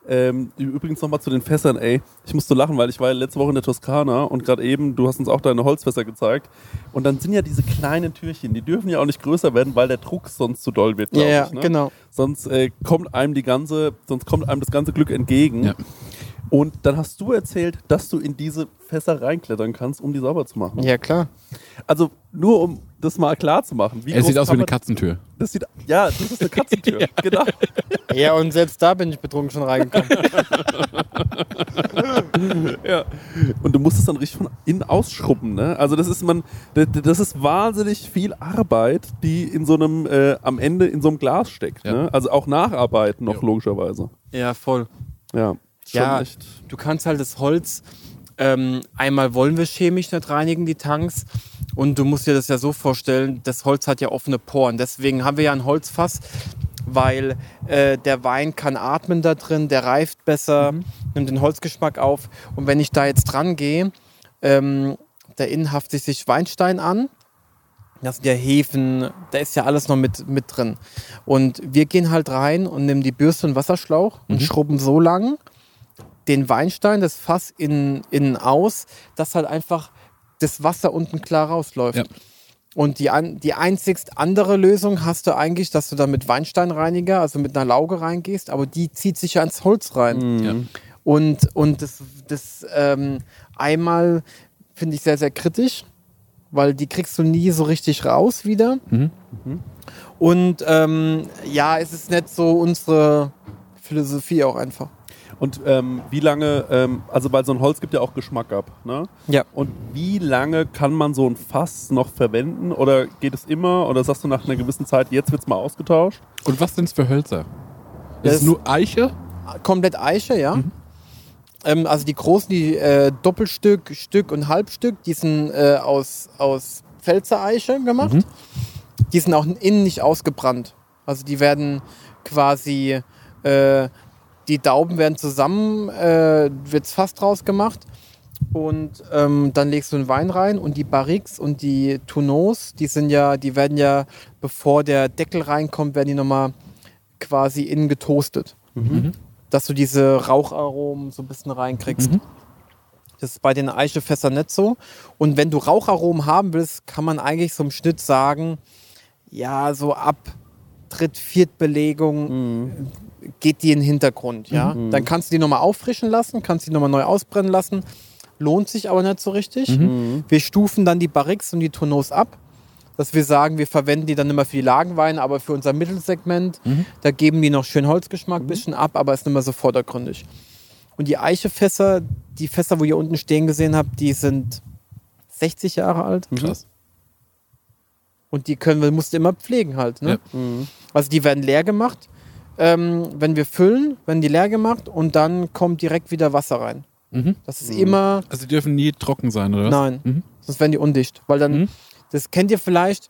Ähm, übrigens nochmal zu den Fässern, ey. Ich musste lachen, weil ich war ja letzte Woche in der Toskana und gerade eben, du hast uns auch deine Holzfässer gezeigt. Und dann sind ja diese kleinen Türchen, die dürfen ja auch nicht größer werden, weil der Druck sonst zu doll wird, Ja, glaube ja, ich. Ne? genau. sonst äh, kommt einem die ganze, sonst kommt einem das ganze Glück entgegen. Ja. Und dann hast du erzählt, dass du in diese Fässer reinklettern kannst, um die sauber zu machen. Ja, klar. Also nur um das mal klar zu machen. Wie Es sieht aus wie eine Katzentür. Das sieht, ja, das ist eine Katzentür. genau. Ja, und selbst da bin ich betrunken schon reingekommen. Ja. Und du musst es dann richtig von innen ausschrubben, ne? Also das ist man, das- das ist wahnsinnig viel Arbeit, die in so einem, äh, am Ende in so einem Glas steckt. Ja. Ne? Also auch nacharbeiten noch Jo. logischerweise. ja, voll. Ja. Schon Ja. echt. Du kannst halt das Holz, ähm, einmal wollen wir chemisch nicht reinigen, die Tanks. Und du musst dir das ja so vorstellen, das Holz hat ja offene Poren. Deswegen haben wir ja ein Holzfass, weil äh, der Wein kann atmen da drin, der reift besser, nimmt den Holzgeschmack auf. Und wenn ich da jetzt dran gehe, ähm, da innen haftet sich Weinstein an. Das sind ja Hefen, da ist ja alles noch mit, mit drin. Und wir gehen halt rein und nehmen die Bürste und Wasserschlauch und schrubben so lang den Weinstein, das Fass innen, innen aus, dass halt einfach das Wasser unten klar rausläuft. Ja. Und die, an, die einzigst andere Lösung hast du eigentlich, dass du da mit Weinsteinreiniger, also mit einer Lauge reingehst, aber die zieht sich ja ins Holz rein. Ja. Und, und das, das ähm, einmal finde ich sehr, sehr kritisch, weil die kriegst du nie so richtig raus wieder. Mhm. Und ähm, ja, es ist nicht so unsere Philosophie auch einfach. Und ähm, wie lange, ähm, also weil so ein Holz gibt ja auch Geschmack ab, ne? Ja. Und wie lange kann man so ein Fass noch verwenden? Oder geht es immer? Oder sagst du nach einer gewissen Zeit, jetzt wird es mal ausgetauscht? Und was sind es für Hölzer? Das Ist es nur Eiche? Komplett Eiche, ja. Ähm, also die großen, die äh, Doppelstück, Stück und Halbstück, die sind äh, aus, aus Pfälzer-Eiche gemacht. Die sind auch innen nicht ausgebrannt. Also die werden quasi, äh, die Dauben werden zusammen, äh, wird's fast draus gemacht. Und ähm, dann legst du den Wein rein und die Barriques und die Touneaus, die sind ja, die werden ja, bevor der Deckel reinkommt, werden die nochmal quasi innen getoastet. Dass du diese Raucharomen so ein bisschen reinkriegst. Das ist bei den Eichefässern nicht so. Und wenn du Raucharomen haben willst, kann man eigentlich so im Schnitt sagen, ja, so ab Dritt-, Viertbelegung geht die in den Hintergrund. Ja? Dann kannst du die nochmal auffrischen lassen, kannst die nochmal neu ausbrennen lassen. Lohnt sich aber nicht so richtig. Wir stufen dann die Barriques und die Tonneaus ab, dass wir sagen, wir verwenden die dann immer für die Lagenweine, aber für unser Mittelsegment, da geben die noch schön Holzgeschmack ein bisschen ab, aber ist nicht mehr so vordergründig. Und die Eichefässer, die Fässer, wo ihr unten stehen gesehen habt, die sind 60 Jahre alt. Krass. Und die können wir, musst du immer pflegen halt. Ne? Also die werden leer gemacht. Ähm, wenn wir füllen, werden die leer gemacht und dann kommt direkt wieder Wasser rein. Mhm. Das ist immer, Also die dürfen nie trocken sein, oder was? nein, Mhm. sonst werden die undicht. Weil dann, Mhm. das kennt ihr vielleicht,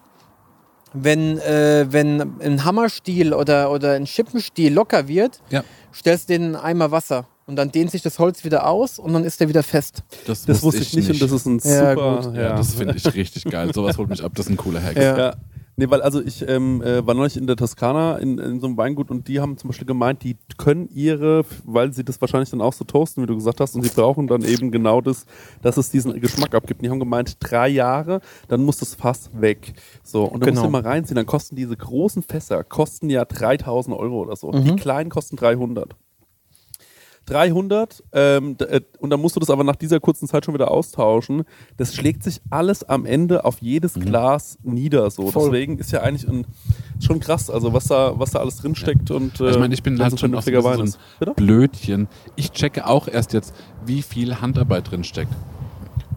wenn, äh, wenn ein Hammerstiel oder, oder ein Schippenstiel locker wird, Ja. stellst du den in einen Eimer Wasser und dann dehnt sich das Holz wieder aus und dann ist der wieder fest. Das wusste ich nicht, und das ist ein Ja, super. gut. Ja, das finde ich richtig geil. Sowas holt mich ab. Das ist ein cooler Hack. Ja. Ja. Nee, weil also ich ähm, äh, war neulich in der Toskana in, in so einem Weingut und die haben zum Beispiel gemeint, die können ihre, weil sie das wahrscheinlich dann auch so toasten, wie du gesagt hast, und sie brauchen dann eben genau das, dass es diesen Geschmack abgibt. Und die haben gemeint, drei Jahre, dann muss das Fass weg. So, und dann Genau. musst du mal reinziehen, dann kosten diese großen Fässer, kosten ja 3000 Euro oder so. Mhm. Die kleinen kosten 300. 300 ähm, äh, und dann musst du das aber nach dieser kurzen Zeit schon wieder austauschen. Das schlägt sich alles am Ende auf jedes Glas nieder. So. Voll. Deswegen ist ja eigentlich ein, schon krass, also was da, was da alles drin steckt. Und, äh, Ich meine, ich bin halt so schon so ein so Bitte? ein Blödchen. Ich checke auch erst jetzt, wie viel Handarbeit drin steckt.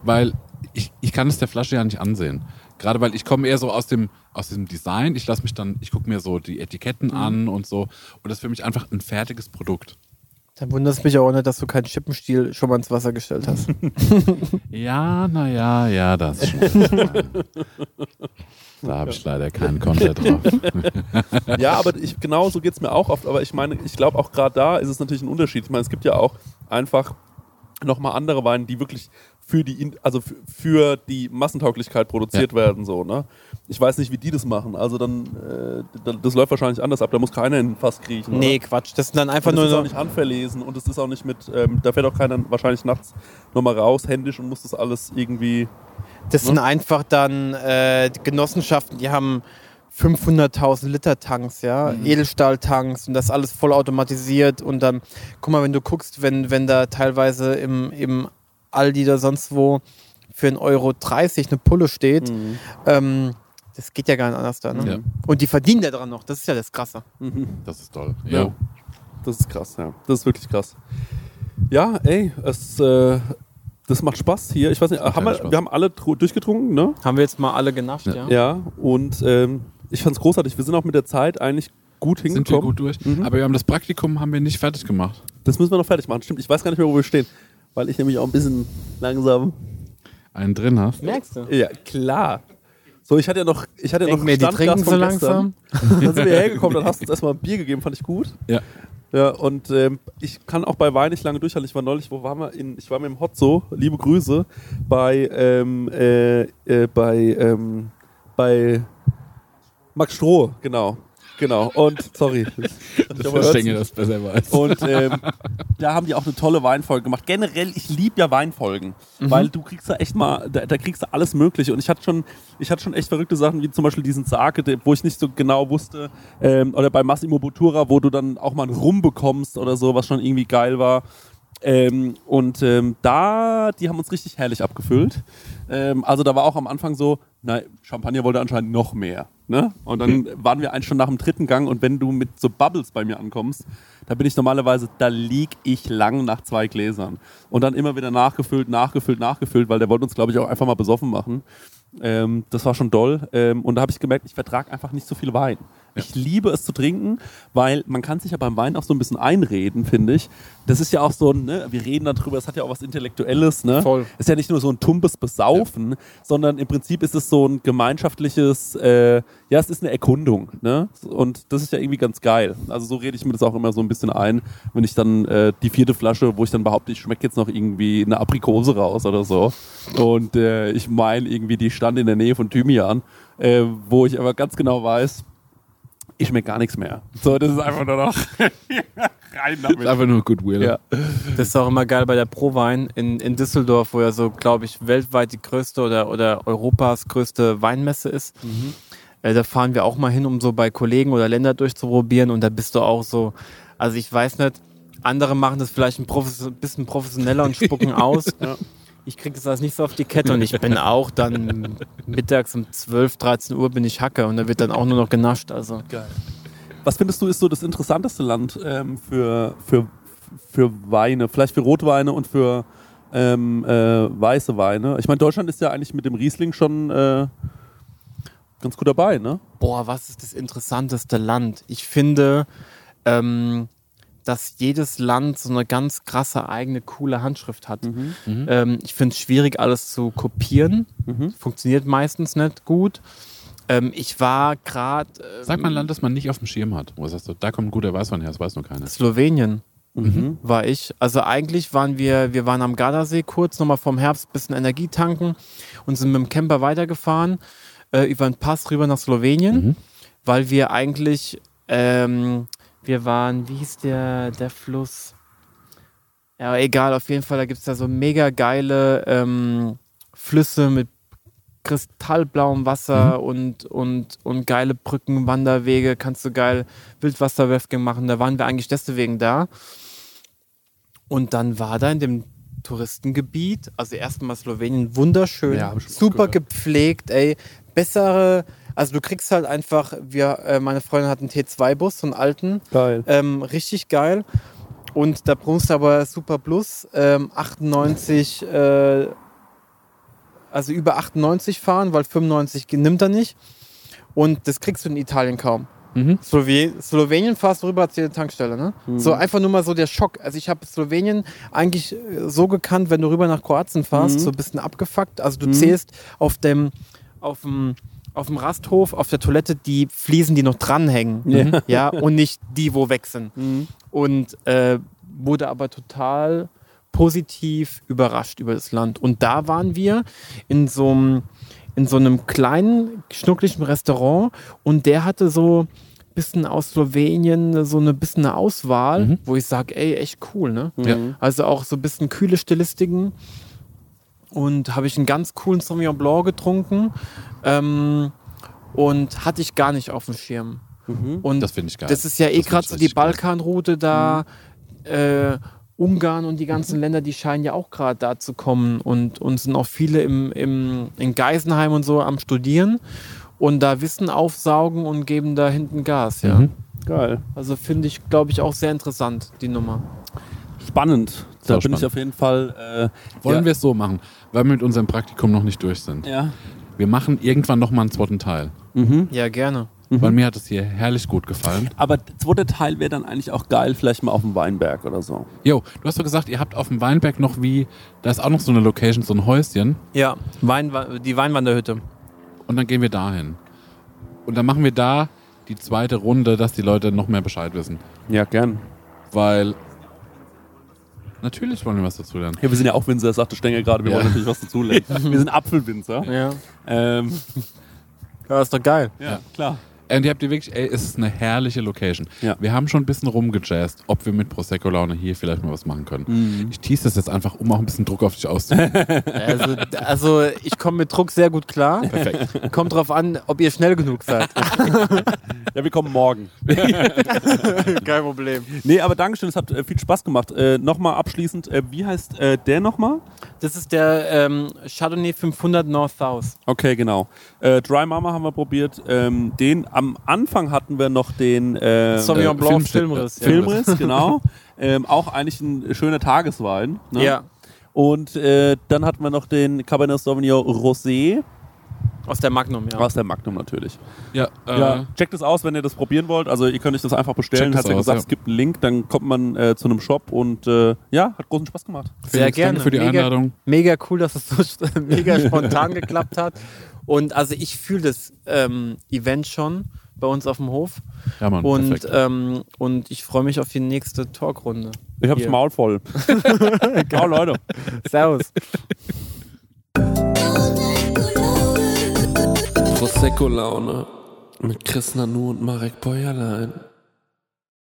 Weil ich, ich kann es der Flasche ja nicht ansehen. Gerade weil ich komme eher so aus dem, aus diesem Design. Ich lasse mich dann, ich gucke mir so die Etiketten Mhm. an und so. Und das ist für mich einfach ein fertiges Produkt. Dann wundert es mich auch nicht, dass du keinen Schippenstiel schon mal ins Wasser gestellt hast. Ja, naja, ja, das schon. Da habe ich leider keinen Konter drauf. Ja, aber ich, genau so geht es mir auch oft. Aber ich meine, ich glaube auch gerade da ist es natürlich ein Unterschied. Ich meine, es gibt ja auch einfach nochmal andere Weine, die wirklich für die, also für, für die Massentauglichkeit produziert werden. So, ne? Ich weiß nicht, wie die das machen. Also dann, äh, da- das läuft wahrscheinlich anders ab. Da muss keiner in den Fass kriechen. nee, oder? Quatsch. Das sind dann einfach Und das nur ist auch so. nicht handverlesen und es ist auch nicht mit, ähm, da fährt auch keiner wahrscheinlich nachts nochmal raus, händisch und muss das alles irgendwie. Das sind einfach dann äh, Genossenschaften, die haben 500.000 Liter Tanks, ja, Edelstahltanks und das alles vollautomatisiert und dann, guck mal, wenn du guckst, wenn, wenn da teilweise im, im Aldi oder sonst wo für 1,30 Euro eine Pulle steht, ähm, das geht ja gar nicht anders da. Ne? Ja. Und die verdienen ja dran noch, das ist ja das Krasse. Das ist toll. Ja. Ja. Das ist krass, ja. Das ist wirklich krass. Ja, ey, es, äh, das macht Spaß hier. Ich weiß nicht, haben wir, Spaß. wir haben alle tru- durchgetrunken, ne? Haben wir jetzt mal alle genascht, ja? Ja, und ähm, ich fand's großartig. Wir sind auch mit der Zeit eigentlich gut Sind wir hingekommen. gut durch. Mhm. Aber wir haben das Praktikum haben wir nicht fertig gemacht. Das müssen wir noch fertig machen. Stimmt, ich weiß gar nicht mehr, wo wir stehen. Weil ich nämlich auch ein bisschen langsam. Einen drin hast. Merkst du? Ja, klar. So, ich hatte ja noch, ich hatte ja noch mir, die trinken so gestern. langsam. Dann sind wir hergekommen, dann hast du uns erstmal ein Bier gegeben, fand ich gut. Ja. Ja, und ähm, ich kann auch bei Wein nicht lange durchhalten. Ich war neulich, wo waren wir? In, ich war mit dem Hotzo, liebe Grüße, bei, ähm, äh, äh, bei, ähm, bei Max Stroh, genau. Genau. Und sorry. Ich denke, das besser weiß. Und ähm, da haben die auch eine tolle Weinfolge gemacht. Generell, ich liebe ja Weinfolgen, weil du kriegst da echt mal, da, da kriegst du alles Mögliche. Und ich hatte schon, ich hatte schon echt verrückte Sachen, wie zum Beispiel diesen Sake, der- wo ich nicht so genau wusste, ähm, oder bei Massimo Bottura, wo du dann auch mal einen Rum bekommst oder so, was schon irgendwie geil war. Ähm, und ähm, da, die haben uns richtig herrlich abgefüllt. Ähm, also da war auch am Anfang so, na, Champagner wollte anscheinend noch mehr. Ne? Und dann waren wir eigentlich schon nach dem dritten Gang und wenn du mit so Bubbles bei mir ankommst, da bin ich normalerweise, da lieg ich lang nach zwei Gläsern. Und dann immer wieder nachgefüllt, nachgefüllt, nachgefüllt, weil der wollte uns, glaube ich, auch einfach mal besoffen machen. Ähm, das war schon doll. Ähm, und da habe ich gemerkt, ich vertrage einfach nicht so viel Wein. Ich liebe es zu trinken, weil man kann sich ja beim Wein auch so ein bisschen einreden, finde ich. Das ist ja auch so, ein, ne, wir reden darüber, es hat ja auch was Intellektuelles, ne? Voll. Ist ja nicht nur so ein tumpes Besaufen, sondern im Prinzip ist es so ein gemeinschaftliches, äh, ja, es ist eine Erkundung, ne? Und das ist ja irgendwie ganz geil. Also so rede ich mir das auch immer so ein bisschen ein, wenn ich dann äh, die vierte Flasche, wo ich dann behaupte, ich schmecke jetzt noch irgendwie eine Aprikose raus oder so. Und äh, ich meine irgendwie, die stand in der Nähe von Thymian, äh, wo ich aber ganz genau weiß, ich schmecke gar nichts mehr. So, das ist einfach nur noch rein Das ist damit. einfach nur Goodwill. Ja. Das ist auch immer geil bei der Prowein in, in Düsseldorf, wo ja so, glaube ich, weltweit die größte oder, oder Europas größte Weinmesse ist. Äh, da fahren wir auch mal hin, um so bei Kollegen oder Länder durchzuprobieren und da bist du auch so, also ich weiß nicht, andere machen das vielleicht ein profes bisschen professioneller und spucken aus. Ich kriege das alles nicht so auf die Kette und ich bin auch dann mittags um 12, 13 Uhr bin ich Hacke und da wird dann auch nur noch genascht. Also Was findest du ist so das interessanteste Land ähm, für, für, für Weine? Vielleicht für Rotweine und für ähm, äh, weiße Weine. Ich meine, Deutschland ist ja eigentlich mit dem Riesling schon äh, ganz gut dabei, ne? Boah, was ist das interessanteste Land? Ich finde, ähm, dass jedes Land so eine ganz krasse eigene coole Handschrift hat. Ähm, ich finde es schwierig, alles zu kopieren. Funktioniert meistens nicht gut. Ähm, ich war gerade äh, Sag mal ein Land, das man nicht auf dem Schirm hat. Wo sagst du, da kommt ein guter Weißwein her, das weiß nur keiner. Slowenien. War ich. Also eigentlich waren wir, wir waren am Gardasee kurz, nochmal vom Herbst bisschen Energie tanken und sind mit dem Camper weitergefahren, äh, über den Pass rüber nach Slowenien, weil wir eigentlich, ähm, wir waren, wie hieß der, der Fluss? Ja, egal, auf jeden Fall, da gibt es da so mega geile ähm, Flüsse mit kristallblauem Wasser und, und, und geile Brücken, Wanderwege, kannst du geil Wildwasserrafting machen. Da waren wir eigentlich deswegen da. Und dann war da in dem Touristengebiet, also erstmal Slowenien, wunderschön, Ja, super gepflegt, ey, bessere, also du kriegst halt einfach, wir, äh, meine Freundin hat einen T2-Bus, so einen alten, Geil. ähm, richtig geil. Und da brauchst du aber Super Plus, ähm, 98, äh, also über 98 fahren, weil 95 nimmt er nicht. Und das kriegst du in Italien kaum. Slowen Slowenien fahrst du rüber, hat jede Tankstelle, ne? So einfach nur mal so der Schock. Also ich habe Slowenien eigentlich äh, so gekannt, wenn du rüber nach Kroatien fahrst, so ein bisschen abgefuckt. Also du zählst auf dem, auf dem, auf dem Rasthof, auf der Toilette die Fliesen, die noch dranhängen. Ja. Ja, und nicht die, wo weg sind. Und äh, wurde aber total positiv überrascht über das Land. Und da waren wir in so einem, in so einem kleinen, schnuckligen Restaurant und der hatte so ein bisschen aus Slowenien so eine bisschen eine Auswahl, wo ich sage, ey, echt cool, ne? Ja. Also auch so ein bisschen kühle Stilistiken. Und habe ich einen ganz coolen Sauvignon Blanc getrunken. Ähm, und hatte ich gar nicht auf dem Schirm. Und Das finde ich geil. das ist ja eh gerade ich so die. Balkanroute da. Äh, Ungarn und die ganzen Länder, die scheinen ja auch gerade da zu kommen. Und, und sind auch viele im, im, in Geisenheim und so am Studieren. Und da Wissen aufsaugen und geben da hinten Gas, ja. Mhm. Geil. Also finde ich, glaube ich, auch sehr interessant, die Nummer. Spannend. Da bin ich spannend. auf jeden Fall. Äh, Wollen ja, wir es so machen, weil wir mit unserem Praktikum noch nicht durch sind. Ja. Wir machen irgendwann noch mal einen zweiten Teil. Ja, gerne. Weil mir hat es hier herrlich gut gefallen. Aber der zweite Teil wäre dann eigentlich auch geil, vielleicht mal auf dem Weinberg oder so. Jo, du hast doch gesagt, ihr habt auf dem Weinberg noch wie, da ist auch noch so eine Location, so ein Häuschen. Ja, Wein, die Weinwanderhütte. Und dann gehen wir dahin. Und dann machen wir da die zweite Runde, dass die Leute noch mehr Bescheid wissen. Ja, gern. Weil natürlich wollen wir was dazu lernen. Ja, wir sind ja auch Winzer, sagte Stenger gerade. Wir Ja. wollen natürlich was dazulernen. wir sind Apfelwinzer. Ja. Ähm, Ja, ist doch geil. ja, klar. Und ihr habt ihr wirklich, ey, es ist eine herrliche Location. Ja. Wir haben schon ein bisschen rumgejazzt, ob wir mit Prosecco-Laune hier vielleicht mal was machen können. Mhm. Ich tease das jetzt einfach, um auch ein bisschen Druck auf dich auszuüben. Also, also ich komme mit Druck sehr gut klar. Perfekt. Kommt drauf an, ob ihr schnell genug seid. Ja, wir kommen morgen. Kein Problem. Nee, aber Dankeschön, es hat äh, viel Spaß gemacht. Äh, nochmal abschließend, äh, wie heißt äh, der nochmal? Das ist der ähm, Chardonnay 500 North South. Okay, genau. Äh, Dry Mama haben wir probiert. Ähm, den am Anfang hatten wir noch den äh, Sauvignon äh, Blanc Filmschnitt- Filmriss. ja. Filmriss, genau. ähm, auch eigentlich ein schöner Tageswein. Ne? Ja, Und äh, dann hatten wir noch den Cabernet Sauvignon Rosé aus der Magnum, ja. aus der Magnum natürlich. ja, äh, Ja, checkt es aus, wenn ihr das probieren wollt. Also ihr könnt euch das einfach bestellen. Hat ja gesagt, ja. es gibt einen Link, dann kommt man äh, zu einem Shop und äh, ja, hat großen Spaß gemacht. Sehr Felix, gerne. Danke für die Mega- Einladung. Mega cool, dass es so mega spontan geklappt hat. Und also ich fühle das ähm, Event schon bei uns auf dem Hof. Ja, Mann, Und, perfekt. ähm, und ich freue mich auf die nächste Talkrunde. Ich hab's Hier. Maul voll. Ciao, Leute. Servus. Prosecco-Laune mit Chris Nanu und Marek Bäuerlein.